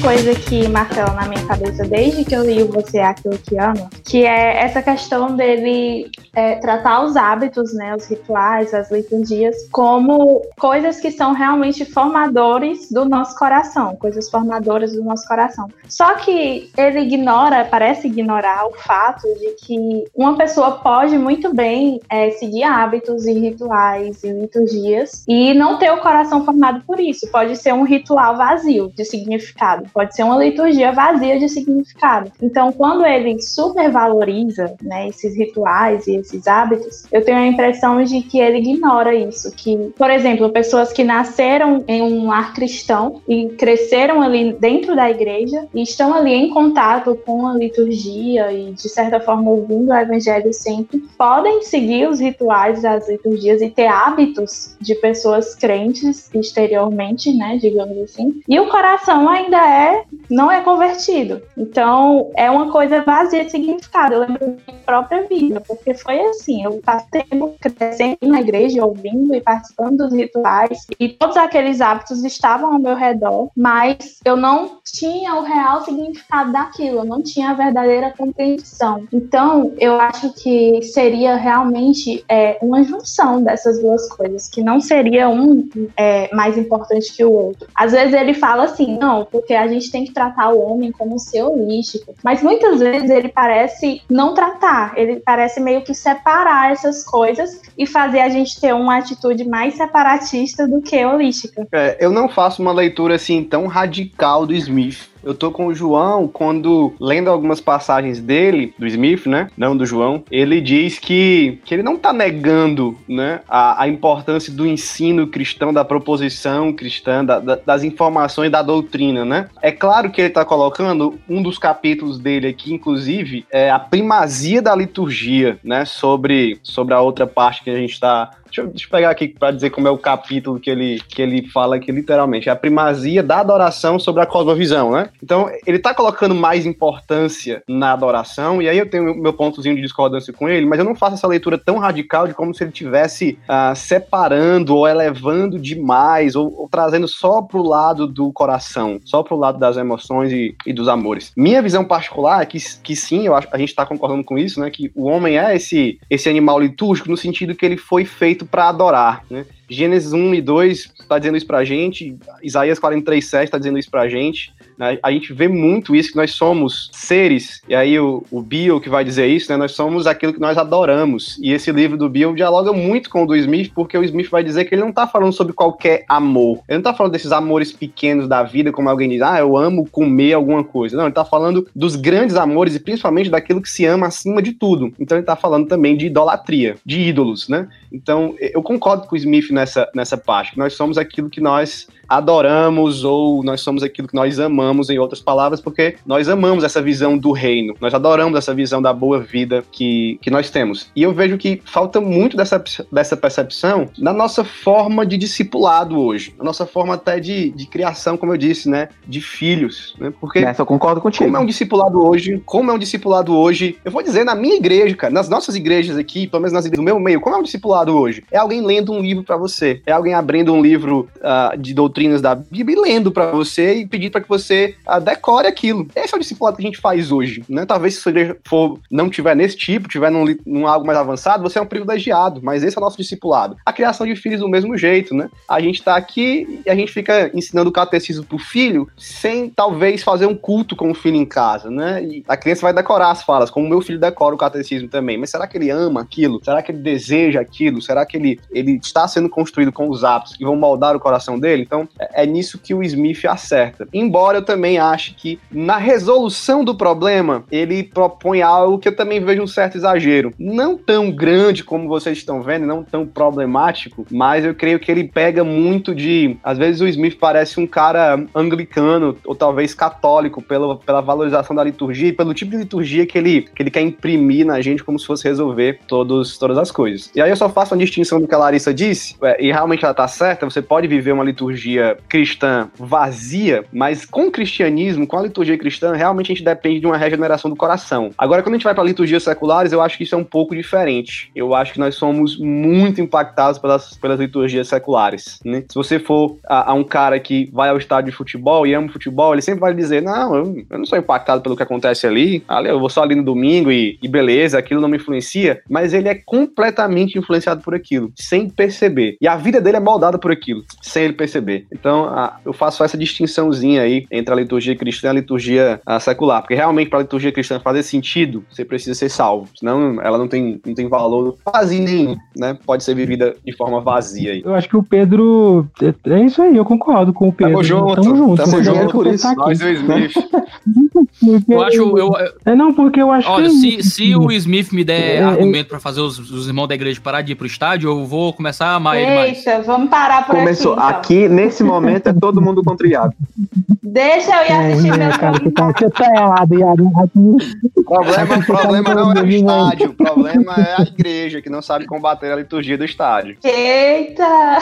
[SPEAKER 5] Coisa que martela na minha cabeça desde que eu li Você é Aquilo que Ama, que é essa questão dele é, tratar os hábitos, né, os rituais, as liturgias, como coisas que são realmente formadores do nosso coração, coisas formadoras do nosso coração. Só que ele ignora, parece ignorar o fato de que uma pessoa pode muito bem é, seguir hábitos e rituais e liturgias e não ter o coração formado por isso. Pode ser um ritual vazio de significado pode ser uma liturgia vazia de significado. Então, quando ele supervaloriza né, esses rituais e esses hábitos, eu tenho a impressão de que ele ignora isso. Que, por exemplo, pessoas que nasceram em um lar cristão e cresceram ali dentro da igreja e estão ali em contato com a liturgia e, de certa forma, ouvindo o evangelho sempre, podem seguir os rituais, as liturgias e ter hábitos de pessoas crentes exteriormente, né, digamos assim. E o coração ainda é não é convertido. Então, é uma coisa vazia de significado. Eu lembro da minha própria vida, porque foi assim, eu passei crescendo na igreja, ouvindo e participando dos rituais, e todos aqueles hábitos estavam ao meu redor, mas eu não tinha o real significado daquilo, eu não tinha a verdadeira compreensão. Então, eu acho que seria realmente é, uma junção dessas duas coisas, que não seria um é, mais importante que o outro. Às vezes ele fala assim, não, porque a gente tem que tratar o homem como ser holístico. Mas muitas vezes ele parece não tratar, ele parece meio que separar essas coisas e fazer a gente ter uma atitude mais separatista do que holística.
[SPEAKER 3] É, eu não faço uma leitura assim tão radical do Smith eu tô com o João quando, lendo algumas passagens dele, do Smith, né? Não do João, ele diz que, que ele não tá negando, né? A, a importância do ensino cristão, da proposição cristã, da, da, das informações da doutrina, né? É claro que ele tá colocando um dos capítulos dele aqui, inclusive, é a primazia da liturgia, né? Sobre, sobre a outra parte que a gente tá Deixa eu, deixa eu pegar aqui para dizer como é o capítulo que ele, que ele fala aqui, literalmente. É a primazia da adoração sobre a cosmovisão, né? Então, ele tá colocando mais importância na adoração, e aí eu tenho meu pontozinho de discordância com ele, mas eu não faço essa leitura tão radical de como se ele tivesse uh, separando ou elevando demais, ou, ou, trazendo só pro lado do coração, só pro lado das emoções e, e dos amores. Minha visão particular é que, que sim, eu acho, a gente tá concordando com isso, né? Que o homem é esse, esse animal litúrgico no sentido que ele foi feito feito para adorar, né? Gênesis 1 e 2 está dizendo isso pra gente, Isaías 43, 7 está dizendo isso pra gente. Né? A gente vê muito isso, que nós somos seres, e aí o, o Bill que vai dizer isso, né? Nós somos aquilo que nós adoramos. E esse livro do Bill dialoga muito com o do Smith, porque o Smith vai dizer que ele não está falando sobre qualquer amor. Ele não está falando desses amores pequenos da vida, como alguém diz, ah, eu amo comer alguma coisa. Não, ele está falando dos grandes amores e principalmente daquilo que se ama acima de tudo. Então ele está falando também de idolatria, de ídolos, né? Então eu concordo com o Smith nessa, nessa parte, que nós somos aquilo que nós adoramos ou nós somos aquilo que nós amamos, em outras palavras, porque nós amamos essa visão do reino, nós adoramos essa visão da boa vida que, que nós temos. E eu vejo que falta muito dessa, dessa percepção na nossa forma de discipulado hoje, na nossa forma até de, de criação, como eu disse, né, de filhos, né, porque...
[SPEAKER 4] Nessa eu concordo contigo.
[SPEAKER 3] Como é um discipulado hoje, como é um discipulado hoje, eu vou dizer na minha igreja, cara, nas nossas igrejas aqui, pelo menos nas igrejas do meu meio, como é um discipulado hoje? É alguém lendo um livro para você, é alguém abrindo um livro uh, de doutrinas da Bíblia e lendo para você e pedindo para que você uh, decore aquilo. Esse é o discipulado que a gente faz hoje, né? Talvez se igreja for, não tiver nesse tipo, tiver num, num algo mais avançado, você é um privilegiado, mas esse é o nosso discipulado. A criação de filhos do mesmo jeito, né? A gente tá aqui e a gente fica ensinando o catecismo pro filho sem talvez fazer um culto com o filho em casa, né? E a criança vai decorar as falas, como meu filho decora o catecismo também. Mas será que ele ama aquilo? Será que ele deseja aquilo? Será que ele, ele está sendo construído com os hábitos que vão moldar o coração dele? Então, é, nisso que o Smith acerta. Embora eu também ache que na resolução do problema, ele propõe algo que eu também vejo um certo exagero. Não tão grande como vocês estão vendo, não tão problemático, mas eu creio que ele pega muito de. Às vezes o Smith parece um cara anglicano, ou talvez católico, pela, pela valorização da liturgia e pelo tipo de liturgia que ele, que ele quer imprimir na gente como se fosse resolver todos, todas as coisas. E aí eu só faço uma distinção do que a Larissa disse, é, e realmente ela tá certa, você pode viver uma liturgia cristã vazia, mas com o cristianismo, com a liturgia cristã, realmente a gente depende de uma regeneração do coração. Agora, quando a gente vai para liturgias seculares, eu acho que isso é um pouco diferente. Eu acho que nós somos muito impactados pelas, pelas liturgias seculares. Né? Se você for a, a, um cara que vai ao estádio de futebol e ama futebol, ele sempre vai dizer: Não, eu, eu não sou impactado pelo que acontece ali, ali eu vou só ali no domingo e, e beleza, aquilo não me influencia. Mas ele é completamente influenciado por aquilo, sem perceber. E a vida dele é moldada por aquilo, sem ele perceber. Então, a, eu faço essa distinçãozinha aí entre a liturgia cristã e a liturgia a, secular. Porque realmente, para a liturgia cristã fazer sentido, você precisa ser salvo. Senão, ela não tem, não tem valor quase nenhum, né? Pode ser vivida de forma vazia aí.
[SPEAKER 6] Eu acho que o Pedro. É, é isso aí, eu concordo com o Pedro. Tamo
[SPEAKER 3] junto. Tamo junto. Tamo junto por isso. Nós e o Smith.
[SPEAKER 2] eu acho. Eu,
[SPEAKER 6] é não, porque eu acho
[SPEAKER 2] olha, que. se, se o Smith me der é, argumento para fazer os, os, irmãos da igreja parar de ir pro estádio, eu vou começar a amar
[SPEAKER 5] Eita, ele mais. Eita, vamos parar por
[SPEAKER 4] Começou. aqui. Então. Aqui, nesse momento, é todo mundo contra o Iago.
[SPEAKER 5] Deixa eu ir é, assistir é, meu cara,
[SPEAKER 6] você tá, você tá errado,
[SPEAKER 3] Iago. O problema, o problema não é o estádio, o problema é a igreja que não sabe combater a liturgia do estádio.
[SPEAKER 5] Eita!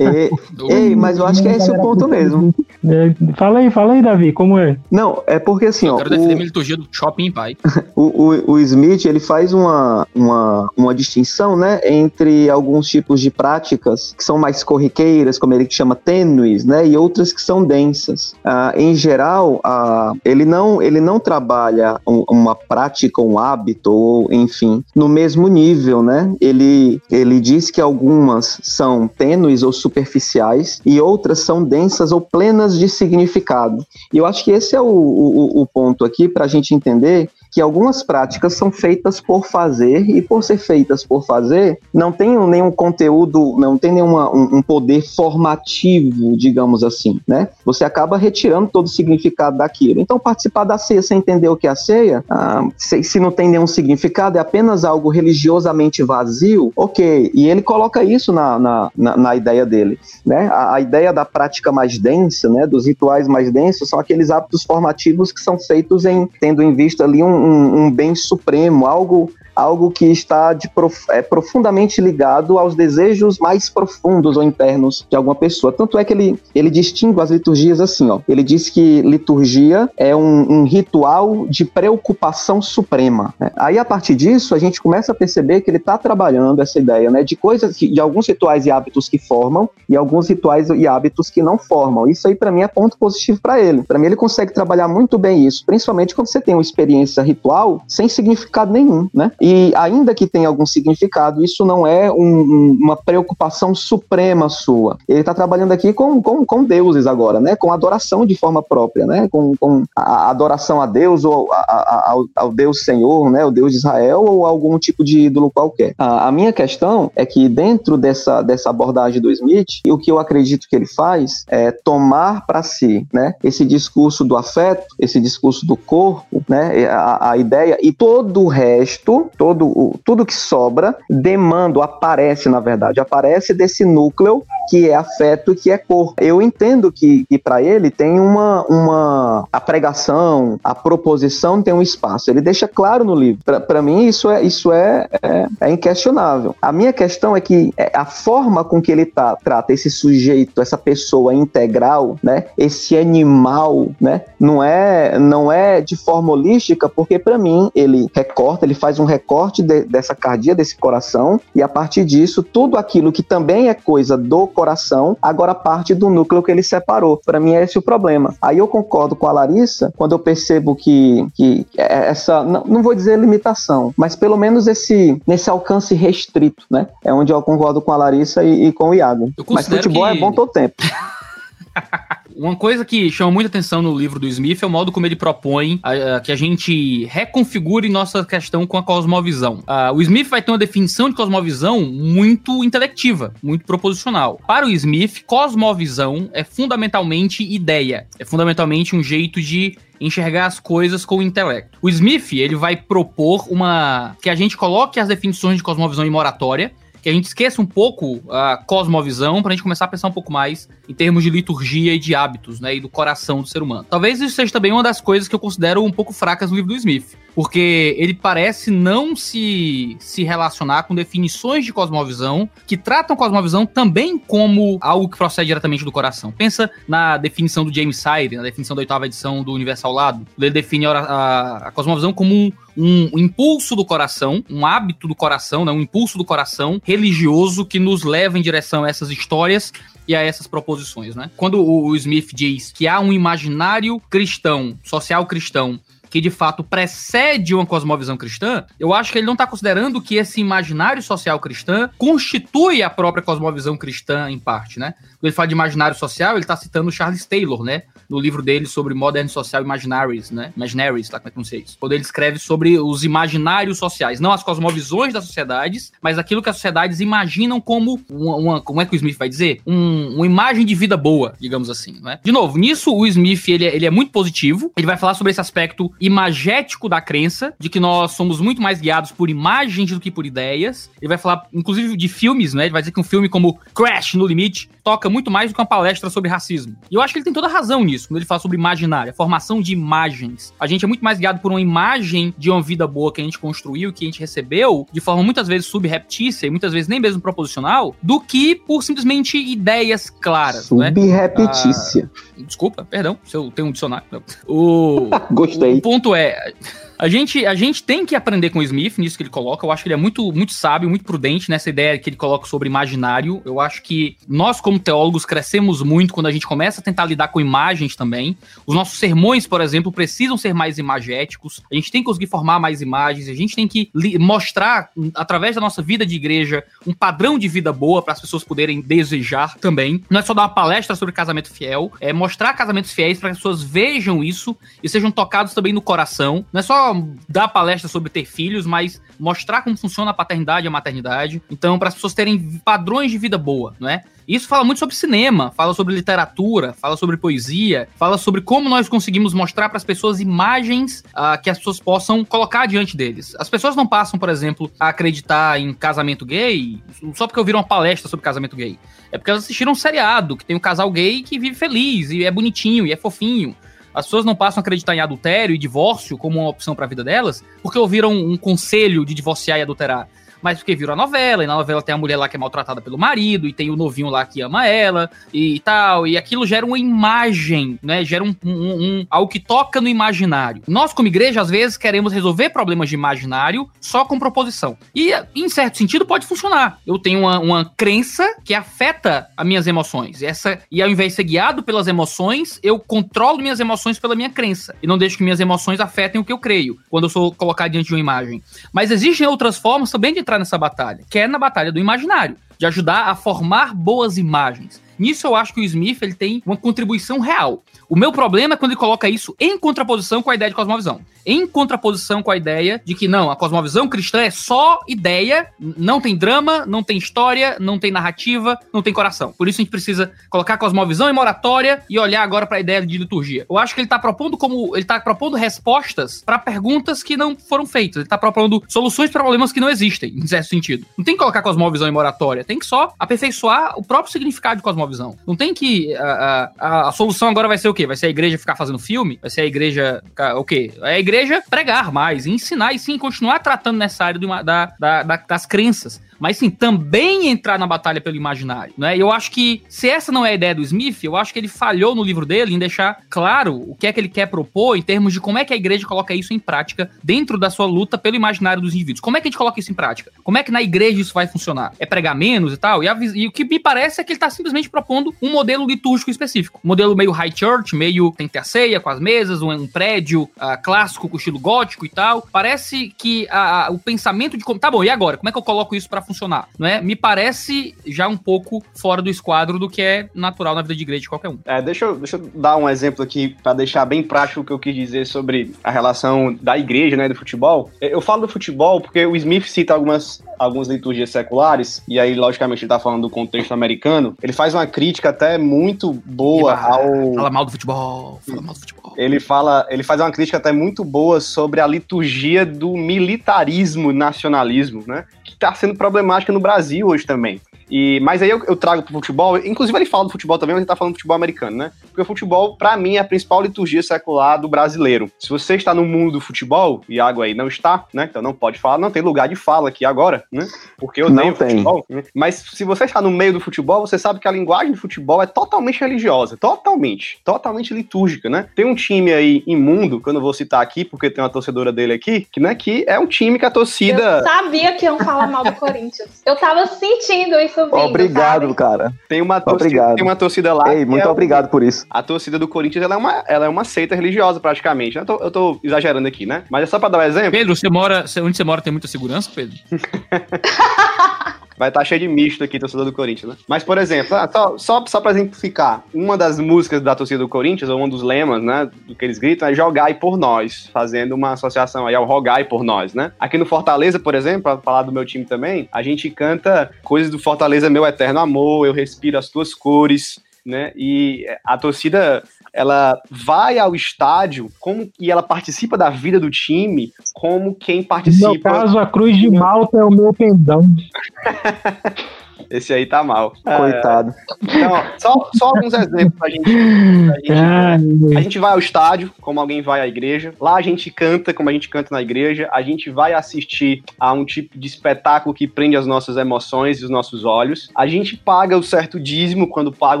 [SPEAKER 4] E, ei, mas eu acho que é esse o ponto mesmo.
[SPEAKER 6] É, fala aí, fala aí, Davi, como é?
[SPEAKER 4] Não, é porque assim, eu ó.
[SPEAKER 2] Quero defender o, minha liturgia do shopping, pai.
[SPEAKER 4] O, o, o, Smith, ele faz uma, uma, uma distinção, né, entre alguns tipos de práticas que são mais corriqueiras, como ele chama tênues, né, e outras que são densas. Ah, em geral, ah, ele, não, ele não trabalha um, uma prática, um hábito, ou enfim, no mesmo nível, né? Ele, ele diz que algumas são tênues ou superficiais e outras são densas ou plenas de significado. E eu acho que esse é o, o, o ponto aqui para a gente entender que algumas práticas são feitas por fazer e por ser feitas por fazer não tem nenhum conteúdo, não tem nenhum um, um, poder formativo, digamos assim, né? Você acaba retirando todo o significado daquilo. Então participar da ceia sem entender o que é a ceia, ah, se, se, não tem nenhum significado, é apenas algo religiosamente vazio, ok. E ele coloca isso na, na, na, na ideia dele, né? A, a, ideia da prática mais densa, né? Dos rituais mais densos são aqueles hábitos formativos que são feitos em tendo em vista ali um um, um bem supremo, algo algo que está de prof, é, profundamente ligado aos desejos mais profundos ou internos de alguma pessoa. Tanto é que ele, ele distingue as liturgias assim, ó. Ele diz que liturgia é um, um ritual de preocupação suprema. Né? Aí, a partir disso, a gente começa a perceber que ele está trabalhando essa ideia, né, de coisas, de alguns rituais e hábitos que formam e alguns rituais e hábitos que não formam. Isso aí, para mim, é ponto positivo para ele. Para mim, ele consegue trabalhar muito bem isso, principalmente quando você tem uma experiência ritual sem significado nenhum, né? E ainda que tenha algum significado, isso não é um, uma preocupação suprema sua. Ele está trabalhando aqui com, com, com, deuses agora, né? Com adoração de forma própria, né? Com, com a adoração a Deus ou a, a, ao, ao, Deus Senhor, né? O Deus de Israel ou algum tipo de ídolo qualquer. A, a minha questão é que dentro dessa, dessa abordagem do Smith, o que eu acredito que ele faz é tomar para si, né? Esse discurso do afeto, esse discurso do corpo, né? A, a ideia e todo o resto, todo o, tudo que sobra demanda, aparece na verdade, aparece desse núcleo que é afeto que é corpo. Eu entendo que, que para ele tem uma, uma. A pregação, a proposição tem um espaço. Ele deixa claro no livro. Para mim, isso, é, isso é, é, é, inquestionável. A minha questão é que é, a forma com que ele tá, trata esse sujeito, essa pessoa integral, né? Esse animal, né? Não é, não é de forma holística, porque para mim ele recorta, ele faz um recorte de, dessa cardia, desse coração, e a partir disso, tudo aquilo que também é coisa do coração, agora parte do núcleo que ele separou. Para mim, é esse o problema. Aí eu concordo com a Larissa quando eu percebo que, que essa, não, não vou dizer limitação, mas pelo menos esse nesse alcance restrito, né? É onde eu concordo com a Larissa e, e com o Iago. Mas futebol que... é bom todo tempo.
[SPEAKER 2] Uma coisa que chama muita atenção no livro do Smith é o modo como ele propõe uh, que a gente reconfigure nossa questão com a cosmovisão. Uh, o Smith vai ter uma definição de cosmovisão muito intelectiva, muito proposicional. Para o Smith, cosmovisão é fundamentalmente ideia, é fundamentalmente um jeito de enxergar as coisas com o intelecto. O Smith, ele vai propor uma que a gente coloque as definições de cosmovisão em moratória que a gente esqueça um pouco a cosmovisão para a gente começar a pensar um pouco mais em termos de liturgia e de hábitos, né, e do coração do ser humano. Talvez isso seja também uma das coisas que eu considero um pouco fracas no livro do Smith, porque ele parece não se, se relacionar com definições de cosmovisão que tratam cosmovisão também como algo que procede diretamente do coração. Pensa na definição do James Sire, na definição da oitava edição do Universal Lado. Ele define a, a, a cosmovisão como um um impulso do coração, um hábito do coração, né, um impulso do coração religioso que nos leva em direção a essas histórias e a essas proposições, né? Quando o Smith diz que há um imaginário cristão, social cristão, que de fato precede uma cosmovisão cristã, eu acho que ele não está considerando que esse imaginário social cristã constitui a própria cosmovisão cristã em parte, né? Quando ele fala de imaginário social, ele está citando Charles Taylor, né? No livro dele sobre Modern Social Imaginaries, né? Imaginaries, tá? Como é que não sei? Quando ele escreve sobre os imaginários sociais, não as cosmovisões das sociedades, mas aquilo que as sociedades imaginam como uma, uma como é que o Smith vai dizer? Um, uma imagem de vida boa, digamos assim, né? De novo, nisso o Smith, ele, é, ele é muito positivo, ele vai falar sobre esse aspecto imagético da crença, de que nós somos muito mais guiados por imagens do que por ideias. Ele vai falar, inclusive, de filmes, né? Ele vai dizer que um filme como Crash, No Limite, toca muito mais do que uma palestra sobre racismo. E eu acho que ele tem toda razão nisso, quando ele fala sobre imaginária, formação de imagens. A gente é muito mais guiado por uma imagem de uma vida boa que a gente construiu, que a gente recebeu, de forma muitas vezes subreptícia e muitas vezes nem mesmo proposicional, do que por simplesmente ideias claras.
[SPEAKER 4] Né? Subreptícia. Né?
[SPEAKER 2] Ah, desculpa, perdão, se eu tenho um dicionário. O,
[SPEAKER 4] Gostei.
[SPEAKER 2] O ponto é, a gente, a gente tem que aprender com o Smith nisso que ele coloca. Eu acho que ele é muito, muito sábio, muito prudente nessa ideia que ele coloca sobre imaginário. Eu acho que nós, como teólogos, crescemos muito quando a gente começa a tentar lidar com imagens também. Os nossos sermões, por exemplo, precisam ser mais imagéticos. A gente tem que conseguir formar mais imagens. A gente tem que mostrar, através da nossa vida de igreja, um padrão de vida boa para as pessoas poderem desejar também. Não é só dar uma palestra sobre casamento fiel, é mostrar casamentos fiéis para que as pessoas vejam isso e sejam tocados também no coração. Não é só dar palestra sobre ter filhos, mas mostrar como funciona a paternidade e a maternidade. Então, para as pessoas terem padrões de vida boa, não é? Isso fala muito sobre cinema, fala sobre literatura, fala sobre poesia, fala sobre como nós conseguimos mostrar para as pessoas imagens uh, que as pessoas possam colocar diante deles. As pessoas não passam, por exemplo, a acreditar em casamento gay só porque ouviram uma palestra sobre casamento gay. É porque elas assistiram um seriado que tem um casal gay que vive feliz e é bonitinho e é fofinho. As pessoas não passam a acreditar em adultério e divórcio como uma opção para a vida delas porque ouviram um conselho de divorciar e adulterar mas porque viram a novela, e na novela tem a mulher lá que é maltratada pelo marido, e tem o novinho lá que ama ela, e tal, e aquilo gera uma imagem, né? Gera um, um, um algo que toca no imaginário. Nós, como igreja, às vezes queremos resolver problemas de imaginário só com proposição. E, em certo sentido, pode funcionar. Eu tenho uma, uma crença que afeta as minhas emoções. Essa, e ao invés de ser guiado pelas emoções, eu controlo minhas emoções pela minha crença. E não deixo que minhas emoções afetem o que eu creio, quando eu sou colocado diante de uma imagem. Mas existem outras formas também de entrar nessa batalha, que é na batalha do imaginário, de ajudar a formar boas imagens. Nisso eu acho que o Smith ele tem uma contribuição real. O meu problema é quando ele coloca isso em contraposição com a ideia de cosmovisão. Em contraposição com a ideia de que não, a cosmovisão cristã é só ideia, não tem drama, não tem história, não tem narrativa, não tem coração. Por isso a gente precisa colocar a cosmovisão em moratória e olhar agora para a ideia de liturgia. Eu acho que ele está propondo como ele tá propondo respostas para perguntas que não foram feitas. Ele está propondo soluções para problemas que não existem, em certo sentido. Não tem que colocar cosmovisão em moratória, tem que só aperfeiçoar o próprio significado de cosmovisão. Não tem que a, a, a solução agora vai ser o quê? Vai ser a igreja ficar fazendo filme? Vai ser a igreja o quê? É a igreja pregar mais, ensinar e sim continuar tratando nessa área da, da, da, das crenças mas sim, também entrar na batalha pelo imaginário, né? E eu acho que se essa não é a ideia do Smith, eu acho que ele falhou no livro dele em deixar claro o que é que ele quer propor em termos de como é que a igreja coloca isso em prática dentro da sua luta pelo imaginário dos indivíduos. Como é que a gente coloca isso em prática? Como é que na igreja isso vai funcionar? É pregar menos e tal? E, a, e o que me parece é que ele está simplesmente propondo um modelo litúrgico específico. Um modelo meio high church, meio tem que ter a ceia com as mesas, um, um prédio uh, clássico com estilo gótico e tal. Parece que uh, o pensamento de. Tá bom, e agora? Como é que eu coloco isso para funcionar, não é? Me parece já um pouco fora do esquadro do que é natural na vida de igreja de qualquer um.
[SPEAKER 3] É, deixa eu, deixa eu dar um exemplo aqui para deixar bem prático o que eu quis dizer sobre a relação da igreja, né, do futebol. Eu falo do futebol porque o Smith cita algumas, algumas liturgias seculares, e aí, logicamente, ele tá falando do contexto americano. Ele faz uma crítica até muito boa ao.
[SPEAKER 2] Fala mal do futebol, fala mal do futebol.
[SPEAKER 3] Ele fala, ele faz uma crítica até muito boa sobre a liturgia do militarismo nacionalismo, né? Que tá sendo problemática no Brasil hoje também. E, mas aí eu, eu trago pro futebol, inclusive ele fala do futebol também, mas ele tá falando do futebol americano, né? Porque o futebol, para mim, é a principal liturgia secular do brasileiro. Se você está no mundo do futebol, Iago aí não está, né? Então não pode falar, não tem lugar de fala aqui agora, né? Porque eu
[SPEAKER 4] não tenho
[SPEAKER 3] futebol. Né? Mas se você está no meio do futebol, você sabe que a linguagem do futebol é totalmente religiosa, totalmente, totalmente litúrgica, né? Tem um time aí imundo, que eu não vou citar aqui, porque tem uma torcedora dele aqui, que, né, que é um time que a torcida...
[SPEAKER 5] Eu sabia que iam falar mal do Corinthians. Eu tava sentindo isso vindo,
[SPEAKER 4] Obrigado,
[SPEAKER 5] sabe?
[SPEAKER 4] cara.
[SPEAKER 3] Tem uma, torcida,
[SPEAKER 4] Obrigado.
[SPEAKER 3] tem uma torcida lá.
[SPEAKER 4] Ei, muito
[SPEAKER 3] é
[SPEAKER 4] obrigado por isso.
[SPEAKER 3] A torcida do Corinthians ela é, uma, ela é uma seita religiosa, praticamente. Eu tô, eu tô exagerando aqui, né? Mas é só pra dar um exemplo.
[SPEAKER 2] Pedro, você mora. Onde você mora tem muita segurança, Pedro?
[SPEAKER 3] Vai estar cheio de misto aqui, torcedor do Corinthians, né? Mas, por exemplo, ah, só, só, só pra exemplificar, uma das músicas da torcida do Corinthians, ou um dos lemas, né, do que eles gritam, é jogai por nós, fazendo uma associação aí ao rogai por nós, né? Aqui no Fortaleza, por exemplo, pra falar do meu time também, a gente canta coisas do Fortaleza, meu eterno amor, eu respiro as tuas cores, né? E a torcida ela vai ao estádio como e ela participa da vida do time como quem
[SPEAKER 6] No
[SPEAKER 3] participa.
[SPEAKER 6] caso, a cruz de Malta é o meu pendão.
[SPEAKER 3] Esse aí tá mal.
[SPEAKER 4] Coitado.
[SPEAKER 3] Então, ó, só, só alguns exemplos pra gente. pra gente
[SPEAKER 6] Ai,
[SPEAKER 3] A gente vai ao estádio, como alguém vai à igreja. Lá a gente canta, como a gente canta na igreja. A gente vai assistir a um tipo de espetáculo que prende as nossas emoções e os nossos olhos. A gente paga o certo dízimo quando paga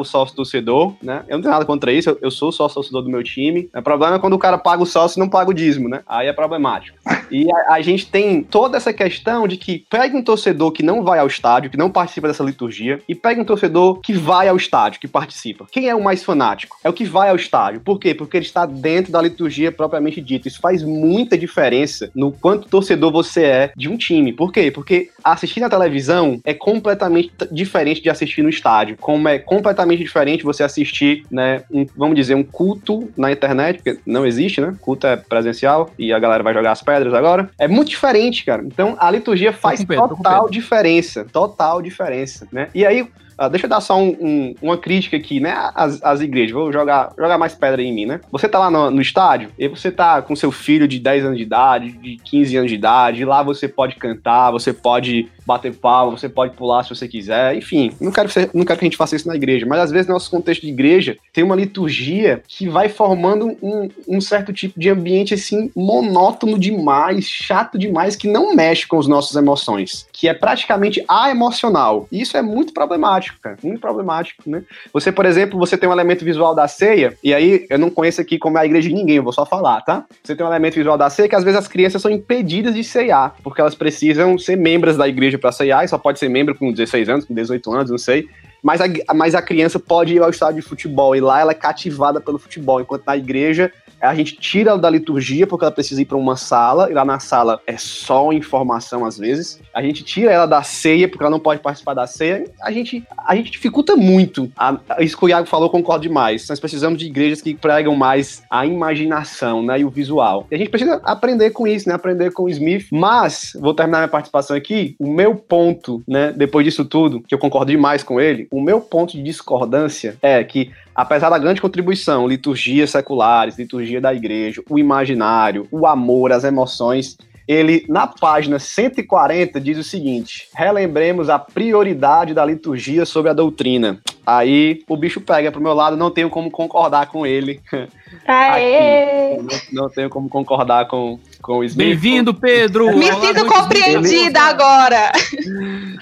[SPEAKER 3] o sócio torcedor, né? Eu não tenho nada contra isso, eu, eu sou sócio torcedor do meu time. O problema é quando o cara paga o sócio e não paga o dízimo, né? Aí é problemático. E a, a gente tem toda essa questão de que pega um torcedor que não vai ao estádio, que não participa dessa liturgia, e pega um torcedor que vai ao estádio, que participa. Quem é o mais fanático? É o que vai ao estádio. Por quê? Porque ele está dentro da liturgia propriamente dita. Isso faz muita diferença no quanto torcedor você é de um time. Por quê? Porque assistir na televisão é completamente diferente de assistir no estádio. Como é completamente diferente você assistir, né, um, vamos dizer, um culto na internet, porque não existe, né? Culto é presencial e a galera vai jogar as pedras agora. É muito diferente, cara. Então a liturgia faz
[SPEAKER 2] Pedro,
[SPEAKER 3] total diferença. Total diferença, né? E aí, ah, deixa eu dar só um- um- uma crítica aqui, né? As, as igrejas, vou jogar, jogar mais pedra em mim, né? Você tá lá no, no estádio e você tá com seu filho de 10 anos de idade, de 15 anos de idade, lá você pode cantar, você pode bater palma, você pode pular se você quiser, enfim. Não quero, não quero que a gente faça isso na igreja, mas às vezes no nosso contexto de igreja tem uma liturgia que vai formando um, um certo tipo de ambiente assim monótono demais, chato demais, que não mexe com as nossas emoções, que é praticamente aemocional. E isso é muito problemático, cara, muito problemático, né? Você, por exemplo, você tem um elemento visual da ceia, e aí eu não conheço aqui como é a igreja de ninguém, eu vou só falar, tá? Você tem um elemento visual da ceia que às vezes as crianças são impedidas de ceiar, porque elas precisam ser membros da igreja para ceiar, e só pode ser membro com 16 anos, com 18 anos, não sei. Mas a, mas a criança pode ir ao estádio de futebol e lá ela é cativada pelo futebol, enquanto na igreja a gente tira da liturgia porque ela precisa ir para uma sala, e lá na sala é só informação às vezes. A gente tira ela da ceia porque ela não pode participar da ceia. A gente, a gente dificulta muito. A, isso que o Iago falou, concordo demais. Nós precisamos de igrejas que pregam mais a imaginação né, e o visual. E a gente precisa aprender com isso, né? Aprender com o Smith. Mas, vou terminar minha participação aqui. O meu ponto, né, depois disso tudo, que eu concordo demais com ele, o meu ponto de discordância é que apesar da grande contribuição, liturgias seculares, liturgia da igreja, o imaginário, o amor, as emoções, ele, na página 140, diz o seguinte: relembremos a prioridade da liturgia sobre a doutrina. Aí o bicho pega pro meu lado, não tenho como concordar com ele.
[SPEAKER 5] Aê!
[SPEAKER 3] Não, não, tenho como concordar com, com o Smith.
[SPEAKER 2] Bem-vindo, Pedro!
[SPEAKER 5] Me sinto compreendida agora!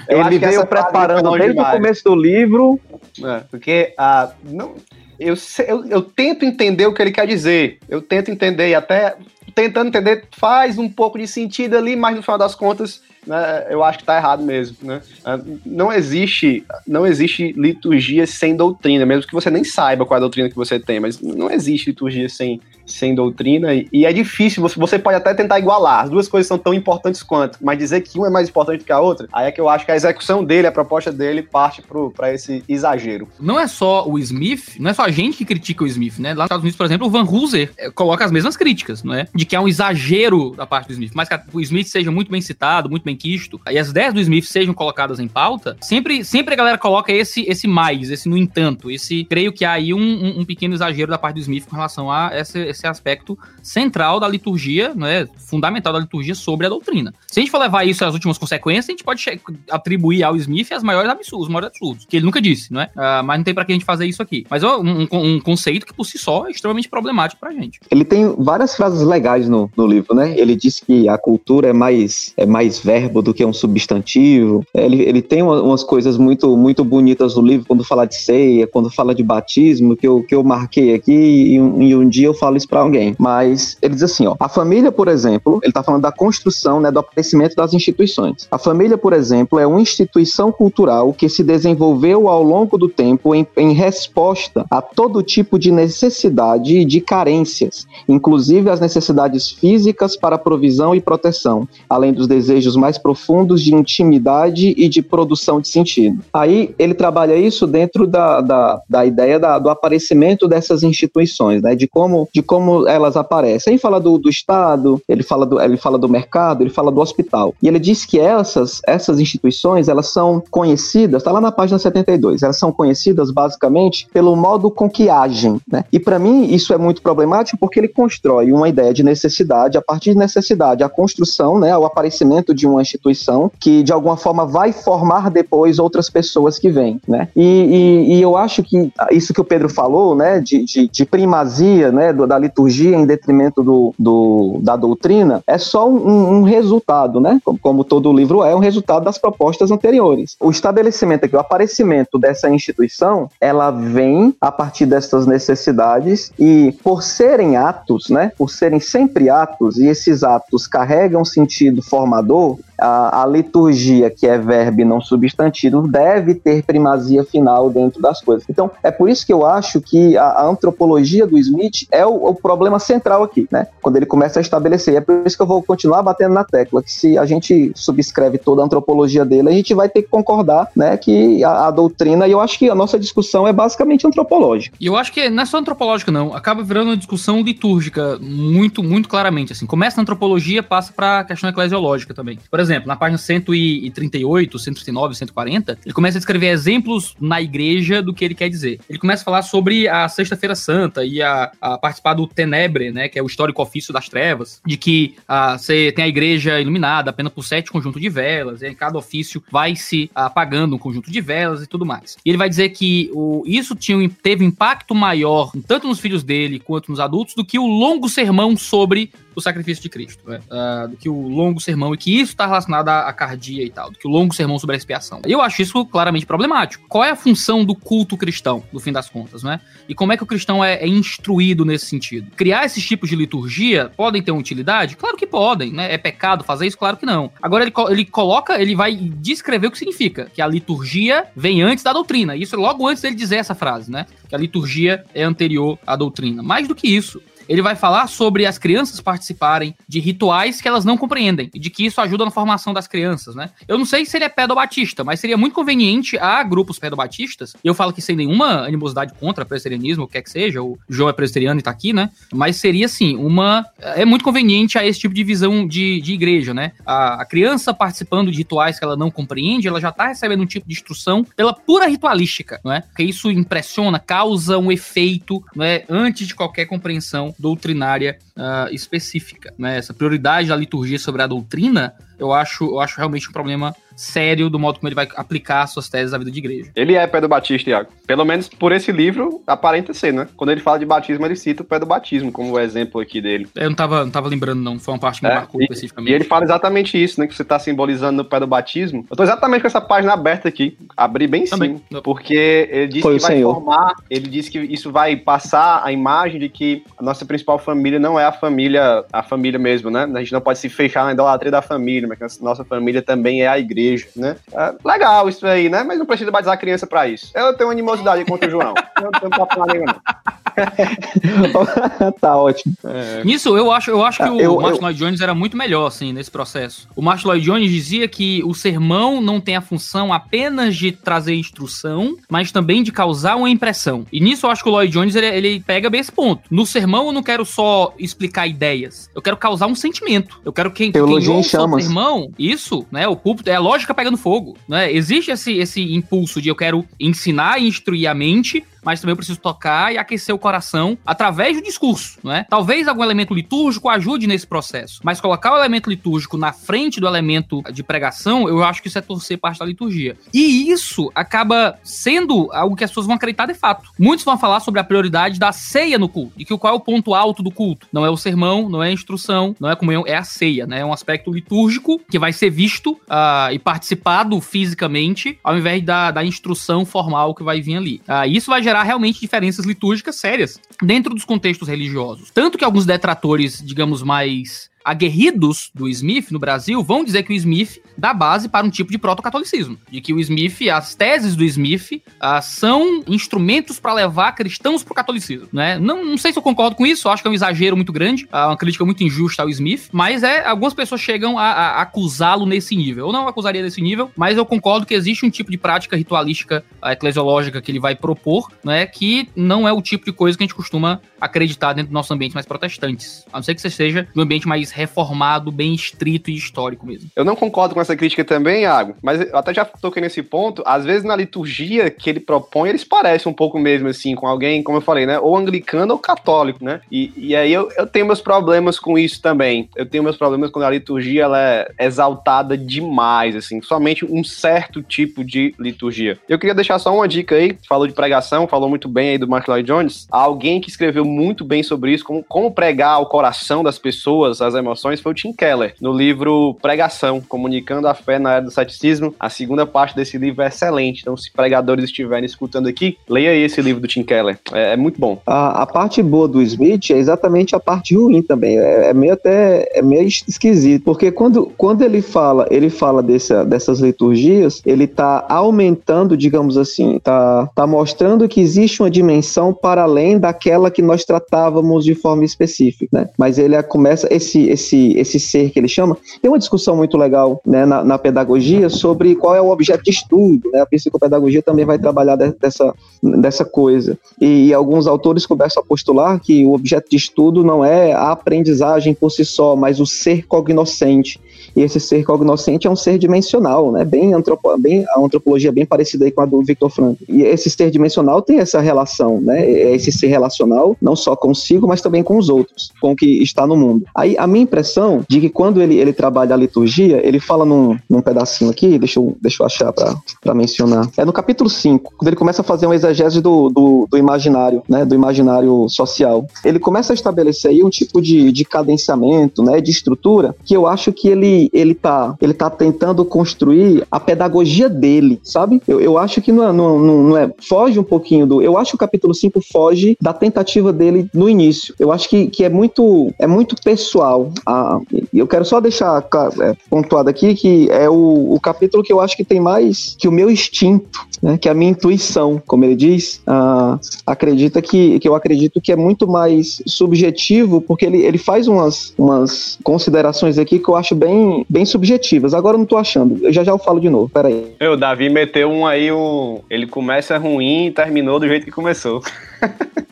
[SPEAKER 4] ele veio preparando desde demais. o começo do livro.
[SPEAKER 3] É, porque uh, não, eu, eu, eu tento entender o que ele quer dizer. Eu tento entender e até tentando entender, faz um pouco de sentido ali, mas no final das contas, né, eu acho que está errado mesmo. Né? Ah, não existe não existe liturgia sem doutrina, mesmo que você nem saiba qual é a doutrina que você tem, mas não existe liturgia sem, sem doutrina, e, e é difícil, você, você pode até tentar igualar, as duas coisas são tão importantes quanto, mas dizer que uma é mais importante que a outra, aí é que eu acho que a execução dele, a proposta dele, parte para esse exagero.
[SPEAKER 2] Não é só o Smith, não é só a gente que critica o Smith, né? Lá nos Estados Unidos, por exemplo, o Van Hooser é, coloca as mesmas críticas, não é? De que é um exagero da parte do Smith, mas que o Smith seja muito bem citado, muito bem quisto, e as ideias do Smith sejam colocadas em pauta, sempre, sempre a galera coloca esse, esse mais, esse no entanto, esse, creio que há aí um, um, um pequeno exagero da parte do Smith com relação a esse, esse aspecto central da liturgia, né, fundamental da liturgia sobre a doutrina. Se a gente for levar isso às últimas consequências, a gente pode atribuir ao Smith as maiores absurdos, os maiores absurdos, que ele nunca disse, não é? Uh, mas não tem para que a gente fazer isso aqui. Mas é um, um, conceito que por si só é extremamente problemático pra gente.
[SPEAKER 4] Ele tem várias frases legais no, no livro, né? Ele diz que a cultura é mais, é mais verbo do que um substantivo. Ele, ele tem umas coisas muito, muito bonitas no livro, quando fala de ceia, quando fala de batismo, que eu, que eu marquei aqui, e um, e um dia eu falo isso para alguém. Mas ele diz assim, ó, a família, por exemplo, ele está falando da construção, né, do aparecimento das instituições. A família, por exemplo, é uma instituição cultural que se desenvolveu ao longo do tempo em, em resposta a todo tipo de necessidade e de carências, inclusive as necessidades físicas para provisão e proteção, além dos desejos mais profundos de intimidade e de produção de sentido. Aí ele trabalha isso dentro da, da, da ideia da, do aparecimento dessas instituições, né, de como, de como elas aparecem. Ele fala do, do Estado, ele fala do, ele fala do mercado, ele fala do hospital. E ele diz que essas, essas instituições, elas são conhecidas, está lá na página 72, elas são conhecidas basicamente pelo modo com que agem. Né? E para mim isso é muito problemático porque ele constrói uma ideia de necessidade, a partir de necessidade, a construção, né, o aparecimento de uma instituição que de alguma forma vai formar depois outras pessoas que vêm. Né? E, e, e eu acho que isso que o Pedro falou, né, de, de, de primazia né, do, da liturgia em detrimento do, do, da doutrina, é só um, um resultado, né? Como, como, todo livro é, um resultado das propostas anteriores. O estabelecimento aqui, o aparecimento dessa instituição, ela vem a partir dessas necessidades e por serem atos, né? Por serem sempre atos, e esses atos carregam sentido formador, a, a, liturgia, que é verbo e não substantivo, deve ter primazia final dentro das coisas. Então, é por isso que eu acho que a, a antropologia do Smith é o, o, problema central aqui, né? Quando ele começa a estabelecer. É por isso que eu vou continuar batendo na tecla, que se a gente subscreve toda a antropologia dele, a gente vai ter que concordar, né, que a, a doutrina, e eu acho que a nossa discussão é basicamente antropológica.
[SPEAKER 2] E eu acho que não é só antropológica, não. Acaba virando uma discussão litúrgica, muito, muito claramente, assim. Começa na antropologia, passa para a questão eclesiológica também. Por exemplo, exemplo, na página 138, 139, 140, ele começa a descrever exemplos na igreja do que ele quer dizer. Ele começa a falar sobre a Sexta-feira Santa e a, a, participar do Tenebre, né, que é o histórico ofício das trevas, de que ah, você tem a igreja iluminada apenas por sete conjuntos de velas, e cada ofício vai se apagando um conjunto de velas e tudo mais. E ele vai dizer que o, isso tinha, teve impacto maior, tanto nos filhos dele quanto nos adultos, do que o longo sermão sobre o sacrifício de Cristo, né? uh, do que o longo sermão, e que isso está relacionado à, à cardia e tal, do que o longo sermão sobre a expiação. Eu acho isso claramente problemático. Qual é a função do culto cristão, no fim das contas, né? E como é que o cristão é, é instruído nesse sentido? Criar esses tipos de liturgia podem ter uma utilidade? Claro que podem, né? É pecado fazer isso? Claro que não. Agora ele, ele coloca, ele vai descrever o que significa, que a liturgia vem antes da doutrina. Isso é logo antes dele dizer essa frase, né? Que a liturgia é anterior à doutrina. Mais do que isso, ele vai falar sobre as crianças participarem de rituais que elas não compreendem e de que isso ajuda na formação das crianças, né? Eu não sei se ele é pedobatista, mas seria muito conveniente a grupos pedobatistas. Eu falo que sem nenhuma animosidade contra presbiterianismo, o que quer que seja, o João é presbiteriano e tá aqui, né? Mas seria assim, uma é muito conveniente a esse tipo de visão de, de igreja, né? A, a criança participando de rituais que ela não compreende, ela já tá recebendo um tipo de instrução pela pura ritualística, não é? Porque isso impressiona, causa um efeito, não é? Antes de qualquer compreensão doutrinária uh, específica, né? Essa prioridade da liturgia sobre a doutrina, eu acho, eu acho realmente um problema sério do modo como ele vai aplicar suas teses à vida de igreja.
[SPEAKER 3] Ele é pé do batista, Iago. Pelo menos por esse livro, aparenta ser, né? Quando ele fala de batismo, ele cita o pé do batismo como exemplo aqui dele.
[SPEAKER 2] Eu não tava, não tava lembrando, não. Foi uma parte que me
[SPEAKER 3] é,
[SPEAKER 2] marcou
[SPEAKER 3] e,
[SPEAKER 2] especificamente.
[SPEAKER 3] E ele fala exatamente isso, né? Que você tá simbolizando no pé do batismo. Eu tô exatamente com essa página aberta aqui. Abri bem sim. Porque ele disse Foi que vai senhor. formar, ele disse que isso vai passar a imagem de que a nossa principal família não é a família, a família mesmo, né? A gente não pode se fechar na idolatria da família, mas que a nossa família também é a igreja, né? É legal isso aí, né? Mas não precisa batizar a criança pra isso. Eu tenho animosidade contra o João. Eu não tenho papo na língua, não.
[SPEAKER 4] tá ótimo.
[SPEAKER 2] É. Nisso, eu acho, eu acho que o eu, Martin eu... Lloyd Jones era muito melhor, assim, nesse processo. O Martin Lloyd Jones dizia que o sermão não tem a função apenas de trazer instrução, mas também de causar uma impressão. E nisso eu acho que o Lloyd Jones, ele, ele pega bem esse ponto. No sermão eu não quero só explicar ideias, eu quero causar um sentimento. Eu quero que quem,
[SPEAKER 4] quem ouça o
[SPEAKER 2] sermão, isso, né, o púlpito, é a lógica pegando fogo, né? Existe esse, esse impulso de eu quero ensinar e instruir a mente, mas também eu preciso tocar e aquecer o coração através do discurso, não é? Talvez algum elemento litúrgico ajude nesse processo, mas colocar o elemento litúrgico na frente do elemento de pregação, eu acho que isso é torcer parte da liturgia. E isso acaba sendo algo que as pessoas vão acreditar de fato. Muitos vão falar sobre a prioridade da ceia no culto, e que qual é o ponto alto do culto? Não é o sermão, não é a instrução, não é a comunhão, é a ceia, né? É um aspecto litúrgico que vai ser visto uh, e participado fisicamente, ao invés da, da instrução formal que vai vir ali. Uh, isso vai gerar realmente diferenças litúrgicas sérias dentro dos contextos religiosos. Tanto que alguns detratores, digamos, mais aguerridos do Smith no Brasil vão dizer que o Smith dá base para um tipo de protocatolicismo. De que o Smith, as teses do Smith, uh, são instrumentos para levar cristãos para o catolicismo. Né? Não, não sei se eu concordo com isso, acho que é um exagero muito grande, uh, uma crítica muito injusta ao Smith, mas é algumas pessoas chegam a, a acusá-lo nesse nível. Eu não acusaria desse nível, mas eu concordo que existe um tipo de prática ritualística uh, eclesiológica que ele vai propor, né, que não é o tipo de coisa que a gente costuma acreditar dentro do nosso ambiente mais protestantes. A não ser que você esteja no ambiente mais reformado, bem estrito e histórico mesmo.
[SPEAKER 3] Eu não concordo com essa crítica também, Iago, mas eu até já toquei nesse ponto. Às vezes na liturgia que ele propõe, eles parecem um pouco mesmo assim, com alguém, como eu falei, né? Ou anglicano ou católico, né? E, e aí eu, eu tenho meus problemas com isso também. Eu tenho meus problemas quando a liturgia ela é exaltada demais, assim, somente um certo tipo de liturgia. Eu queria deixar só uma dica aí, falou de pregação, falou muito bem aí do Mark Lloyd Jones. Alguém que escreveu muito bem sobre isso, como, como pregar o coração das pessoas, as emoções, foi o Tim Keller, no livro Pregação, Comunicando a Fé na Era do Ceticismo. A segunda parte desse livro é excelente, então se pregadores estiverem escutando aqui, leia esse livro do Tim Keller, é, é muito bom.
[SPEAKER 4] A, a, parte boa do Smith é exatamente a parte ruim também, é, é, meio até, é meio esquisito, porque quando, quando ele fala, ele fala desse, dessas liturgias, ele tá aumentando, digamos assim, tá, tá mostrando que existe uma dimensão para além daquela que nós tratávamos de forma específica, né? Mas ele começa esse esse esse ser que ele chama. Tem uma discussão muito legal, né, na, na pedagogia sobre qual é o objeto de estudo, né? A psicopedagogia também vai trabalhar dessa dessa coisa. E, e alguns autores começam a postular que o objeto de estudo não é a aprendizagem por si só, mas o ser cognoscente. E esse ser cognoscente é um ser dimensional, né? Bem, antropo, bem a antropologia bem parecida aí com a do Victor Frankl. E esse ser dimensional tem essa relação, né? É esse ser relacional, não só consigo, mas também com os outros, com o que está no mundo. Aí a minha impressão de que quando ele, ele trabalha a liturgia, ele fala num, num pedacinho aqui, deixa eu, deixa eu achar para mencionar. É no capítulo 5, quando ele começa a fazer uma exegese do, do, do, imaginário, né? Do imaginário social. Ele começa a estabelecer aí um tipo de, de cadenciamento, né? De estrutura, que eu acho que ele ele, tá, ele tá tentando construir a pedagogia dele, sabe? Eu, eu acho que não é, não, não, não é. Foge um pouquinho do. Eu acho que o capítulo 5 foge da tentativa dele no início. Eu acho que, que é muito é muito pessoal. Ah, eu quero só deixar é, pontuado aqui que é o, o capítulo que eu acho que tem mais que o meu instinto, né, que a minha intuição, como ele diz, ah, acredita que, que eu acredito que é muito mais subjetivo, porque ele, ele faz umas, umas considerações aqui que eu acho bem, bem subjetivas. Agora eu não tô achando. Eu já já eu falo de novo, peraí.
[SPEAKER 3] O Davi meteu um aí, um, ele começa ruim e terminou do jeito que começou.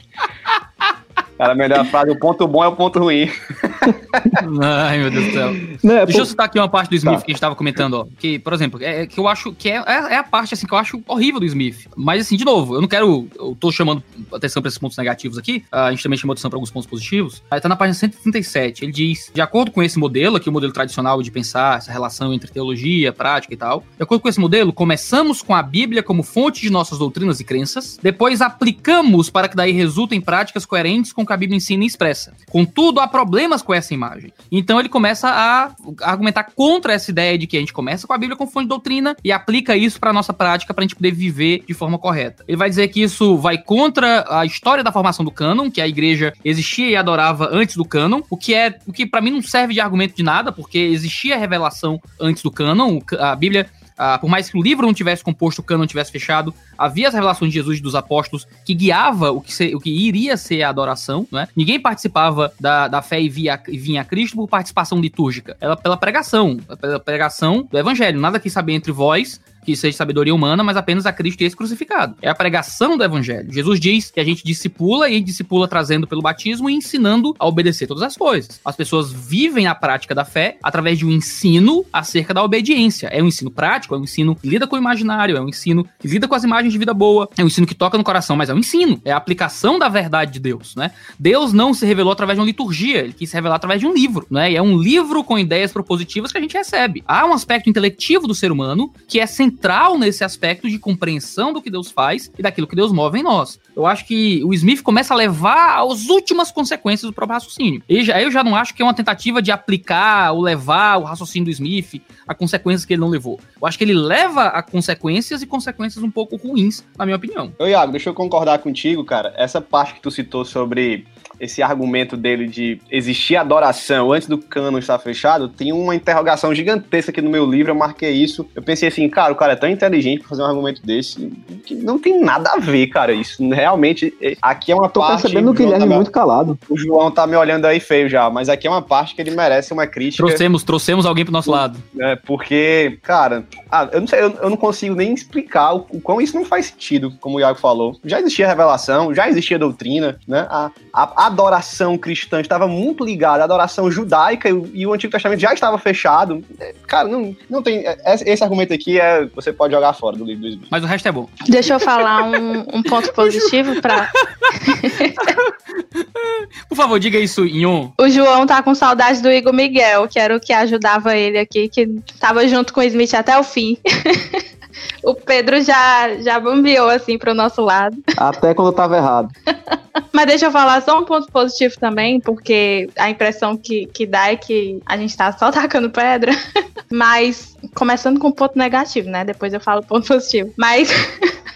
[SPEAKER 3] Cara, melhor frase, o ponto bom é o ponto ruim.
[SPEAKER 2] Ai, meu Deus do céu. Não, é Deixa por... eu citar aqui uma parte do Smith tá. que a gente tava comentando, ó. Que, por exemplo, é, que eu acho que é, é, é, a parte assim que eu acho horrível do Smith. Mas assim, de novo, eu não quero. Eu tô chamando atenção pra esses pontos negativos aqui. A gente também chamou atenção pra alguns pontos positivos. Aí tá na página 137. Ele diz: de acordo com esse modelo, aqui o modelo tradicional de pensar essa relação entre teologia, prática e tal. De acordo com esse modelo, começamos com a Bíblia como fonte de nossas doutrinas e crenças. Depois aplicamos para que daí resultem práticas coerentes com o que a Bíblia ensina e expressa. Contudo, há problemas com essa imagem. Então ele começa a argumentar contra essa ideia de que a gente começa com a Bíblia como fonte de doutrina e aplica isso para nossa prática para a gente poder viver de forma correta. Ele vai dizer que isso vai contra a história da formação do cânon, que a igreja existia e adorava antes do cânon, o que é o que para mim não serve de argumento de nada, porque existia revelação antes do cânon, a Bíblia Uh, por mais que o livro não tivesse composto, o cânon tivesse fechado, havia as revelações de Jesus e dos apóstolos que guiava o que, se, o que iria ser a adoração, né? Ninguém participava da, da fé e, via, e vinha a Cristo por participação litúrgica. Ela pela pregação, pela pregação do evangelho. Nada que saber entre vós que seja sabedoria humana, mas apenas a Cristo e esse crucificado. É a pregação do evangelho. Jesus diz que a gente discipula e discipula trazendo pelo batismo e ensinando a obedecer todas as coisas. As pessoas vivem a prática da fé através de um ensino acerca da obediência. É um ensino prático, é um ensino que lida com o imaginário, é um ensino que lida com as imagens de vida boa, é um ensino que toca no coração, mas é um ensino, é a aplicação da verdade de Deus, né? Deus não se revelou através de uma liturgia, ele quis se revelar através de um livro, né? E é um livro com ideias propositivas que a gente recebe. Há um aspecto intelectivo do ser humano que é central central nesse aspecto de compreensão do que Deus faz e daquilo que Deus move em nós. Eu acho que o Smith começa a levar às últimas consequências do próprio raciocínio. E já, eu já não acho que é uma tentativa de aplicar ou levar o raciocínio do Smith a consequências que ele não levou. Eu acho que ele leva a consequências e consequências um pouco ruins, na minha opinião.
[SPEAKER 3] Ô, Iago, deixa eu concordar contigo, cara. Essa parte que tu citou sobre esse argumento dele de existir adoração antes do cano estar fechado, tem uma interrogação gigantesca aqui no meu livro, eu marquei isso. Eu pensei assim, cara, o cara é tão inteligente pra fazer um argumento desse, que não tem nada a ver, cara, isso. Realmente, é, aqui é uma
[SPEAKER 4] Tô
[SPEAKER 3] parte...
[SPEAKER 4] Tô percebendo o Guilherme tá muito calado.
[SPEAKER 3] O João tá me olhando aí feio já, mas aqui é uma parte que ele merece uma crítica.
[SPEAKER 2] Trouxemos, trouxemos alguém pro nosso lado.
[SPEAKER 3] É, porque, cara, ah, eu não sei, eu, eu não consigo nem explicar o, o quão isso não faz sentido, como o Iago falou. Já existia revelação, já existia doutrina, né? A, a, a adoração cristã estava muito ligada à adoração judaica e, e, o Antigo Testamento já estava fechado. É, cara, não, não tem. É, esse argumento aqui é. Você pode jogar fora do livro do Smith.
[SPEAKER 2] Mas o resto é bom.
[SPEAKER 5] Deixa eu falar um, um ponto positivo para.
[SPEAKER 2] Por favor, diga isso em um.
[SPEAKER 5] O João tá com saudade do Igor Miguel, que era o que ajudava ele aqui, que tava junto com o Smith até o fim. o Pedro já, já bambeou assim pro nosso lado.
[SPEAKER 4] Até quando eu tava errado.
[SPEAKER 5] Mas deixa eu falar só um ponto positivo também, porque a impressão que, que dá é que a gente tá só tacando pedra. Mas, começando com um ponto negativo, né? Depois eu falo ponto positivo. Mas.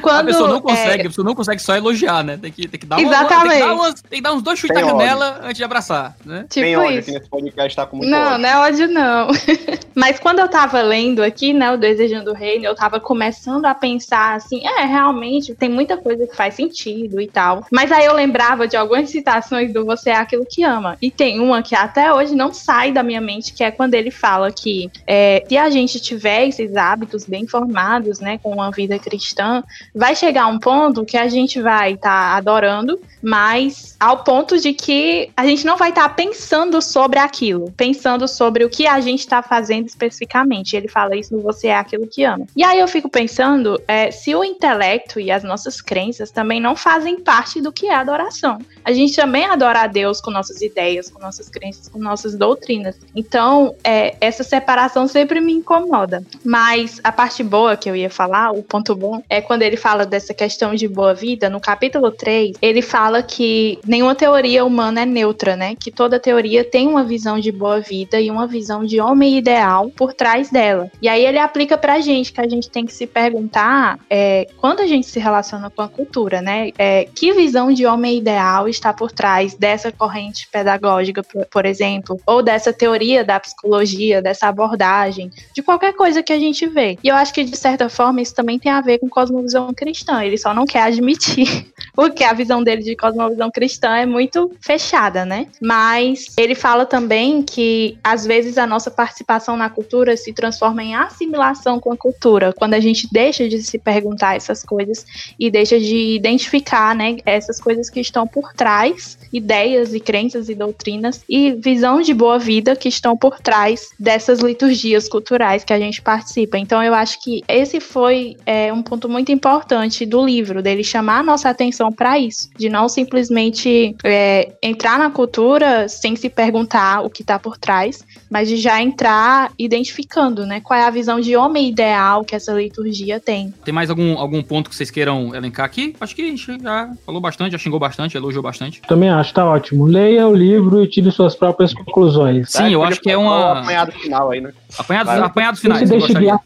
[SPEAKER 2] Quando, a pessoa não consegue, é... a pessoa não consegue só elogiar, né? Tem que, tem que dar
[SPEAKER 5] uma, Exatamente. Tem que dar,
[SPEAKER 2] umas, tem que dar uns dois chutes na canela antes de abraçar, né?
[SPEAKER 5] Tipo tem ódio isso. aqui nesse podcast, tá com muito Não, ódio. não é ódio, não. Mas quando eu tava lendo aqui, né, o Desejando o Reino, eu tava começando a pensar assim, é, realmente, tem muita coisa que faz sentido e tal. Mas aí eu lembrava de algumas citações do Você é Aquilo que Ama. E tem uma que até hoje não sai da minha mente, que é quando ele fala que é, se a gente tiver esses hábitos bem formados, né, com uma vida cristã, vai chegar um ponto que a gente vai estar tá adorando, mas ao ponto de que a gente não vai estar tá pensando sobre aquilo, pensando sobre o que a gente está fazendo especificamente. Ele fala isso no Você é aquilo que ama. E aí eu fico pensando é, se o intelecto e as nossas crenças também não fazem parte do que é adoração. A gente também adora a Deus com nossas ideias, com nossas crenças, com nossas doutrinas. Então, é, essa separação sempre me incomoda. Mas a parte boa que eu ia falar, o ponto bom, é quando ele fala dessa questão de boa vida, no capítulo 3, ele fala que nenhuma teoria humana é neutra, né? Que toda teoria tem uma visão de boa vida e uma visão de homem ideal por trás dela. E aí ele aplica pra gente, que a gente tem que se perguntar, é, quando a gente se relaciona com a cultura, né? É, que visão de homem ideal está por trás dessa corrente pedagógica, por, por exemplo, ou dessa teoria da psicologia, dessa abordagem, de qualquer coisa que a gente vê. E eu acho que, de certa forma, isso também tem a ver com cosmovisão cristã. Ele só não quer admitir, porque a visão dele de cosmovisão cristã é muito fechada, né? Mas ele fala também que, às vezes, a nossa participação na cultura se transforma em assimilação com a cultura, quando a gente deixa de se perguntar essas coisas e deixa de identificar, né, essas coisas que estão por trás, ideias e crenças e doutrinas e visão de boa vida que estão por trás dessas liturgias culturais que a gente participa. Então, eu acho que esse foi é, um ponto muito importante do livro, dele chamar a nossa atenção para isso, de não simplesmente é, entrar na cultura sem se perguntar o que está por trás, mas de já entrar identificando, né, qual é a visão de homem ideal que essa liturgia tem.
[SPEAKER 2] Tem mais algum, algum ponto que vocês queiram elencar aqui? Acho que a gente já falou bastante, já xingou bastante, elogiou bastante.
[SPEAKER 6] Também acho, tá ótimo. Leia o livro e tire suas próprias conclusões.
[SPEAKER 2] Sim, eu acho que é uma...
[SPEAKER 3] apanhado final aí, né?
[SPEAKER 2] Apanhados, apanhados finais.
[SPEAKER 6] Não se, deixe guiar,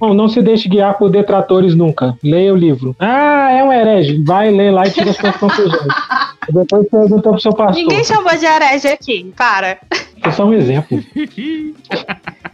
[SPEAKER 6] não, não se deixe guiar por detratores nunca. Leia o livro. Ah, é um herege. Vai ler lá e tira as suas conclusões. Depois perguntou pro seu pastor.
[SPEAKER 5] Ninguém chamou de herege aqui, para.
[SPEAKER 6] É só um exemplo.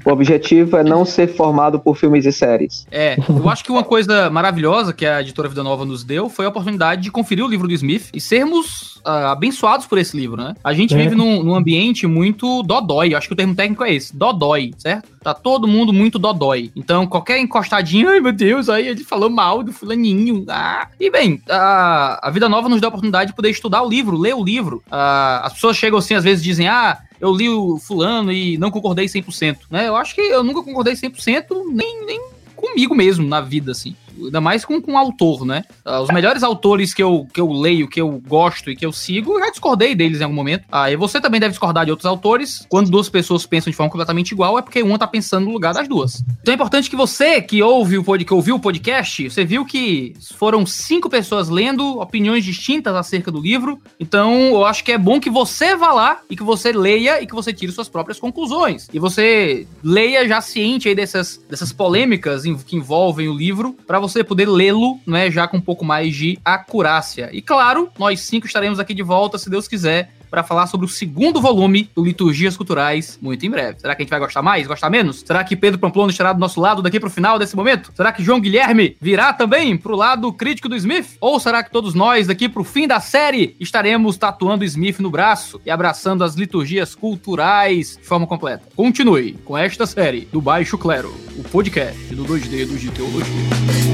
[SPEAKER 4] O objetivo é não ser formado por filmes e séries.
[SPEAKER 2] É, eu acho que uma coisa maravilhosa que a editora Vida Nova nos deu foi a oportunidade de conferir o livro do Smith e sermos uh, abençoados por esse livro, né? A gente é. vive num, num, ambiente muito dodói, acho que o termo técnico é esse, dodói, certo? Tá todo mundo muito dodói. Então, qualquer encostadinho, ai meu Deus, aí ele falou mal do fulaninho. Ah. E bem, a, a Vida Nova nos deu a oportunidade de poder estudar o livro, ler o livro. Uh, as pessoas chegam assim, às vezes dizem, ah, eu li o fulano e não concordei 100%, né? Eu acho que eu nunca concordei 100%, nem, nem comigo mesmo na vida, assim ainda mais com, com autor, né? Uh, os melhores autores que eu, que eu leio, que eu gosto e que eu sigo, eu já discordei deles em algum momento. Ah, e você também deve discordar de outros autores. Quando duas pessoas pensam de forma completamente igual, é porque uma tá pensando no lugar das duas. Então é importante que você que ouve o que ouviu o podcast, você viu que foram cinco pessoas lendo opiniões distintas acerca do livro. Então, eu acho que é bom que você vá lá e que você leia e que você tire suas próprias conclusões. E você leia já ciente aí dessas, dessas polêmicas que envolvem o livro, para você poder lê-lo, né, já com um pouco mais de acurácia. E claro, nós cinco estaremos aqui de volta, se Deus quiser, para falar sobre o segundo volume do Liturgias Culturais muito em breve. Será que a gente vai gostar mais, gostar menos? Será que Pedro Pamplona estará do nosso lado daqui pro final desse momento? Será que João Guilherme virá também pro lado crítico do Smith? Ou será que todos nós daqui pro fim da série estaremos tatuando Smith no braço e abraçando as liturgias culturais de forma completa? Continue com esta série do Baixo Clero, o podcast do 2D do de Teologia.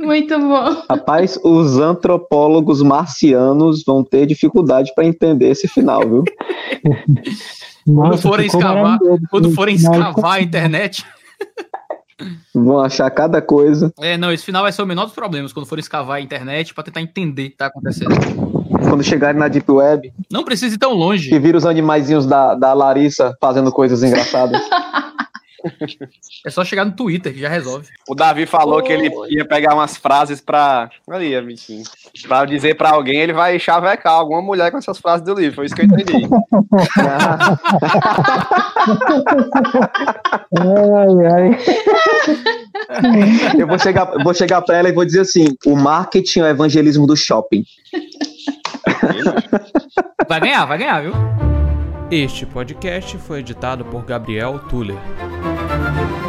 [SPEAKER 5] Muito bom.
[SPEAKER 4] Rapaz, os antropólogos marcianos vão ter dificuldade para entender esse final, viu?
[SPEAKER 2] quando forem escavar, quando forem escavar a internet.
[SPEAKER 4] Vão achar cada coisa.
[SPEAKER 2] É, não, esse final vai ser o menor dos problemas quando forem escavar a internet para tentar entender o que tá acontecendo.
[SPEAKER 4] Quando chegarem na Deep Web.
[SPEAKER 2] Não precisa ir tão longe.
[SPEAKER 4] E vir os animaizinhos da, da Larissa fazendo coisas engraçadas.
[SPEAKER 2] É só chegar no Twitter que já resolve.
[SPEAKER 3] O Davi falou oh. que ele ia pegar umas frases pra. Ali, bichinho. Pra dizer pra alguém, ele vai chavecar alguma mulher com essas frases do livro. Foi isso que eu entendi.
[SPEAKER 4] ai, ai. Eu vou chegar, vou chegar pra ela e vou dizer assim: o marketing é o evangelismo do shopping.
[SPEAKER 2] Vai ganhar, vai ganhar, viu?
[SPEAKER 7] Este podcast foi editado por Gabriel Tuller. Thank you.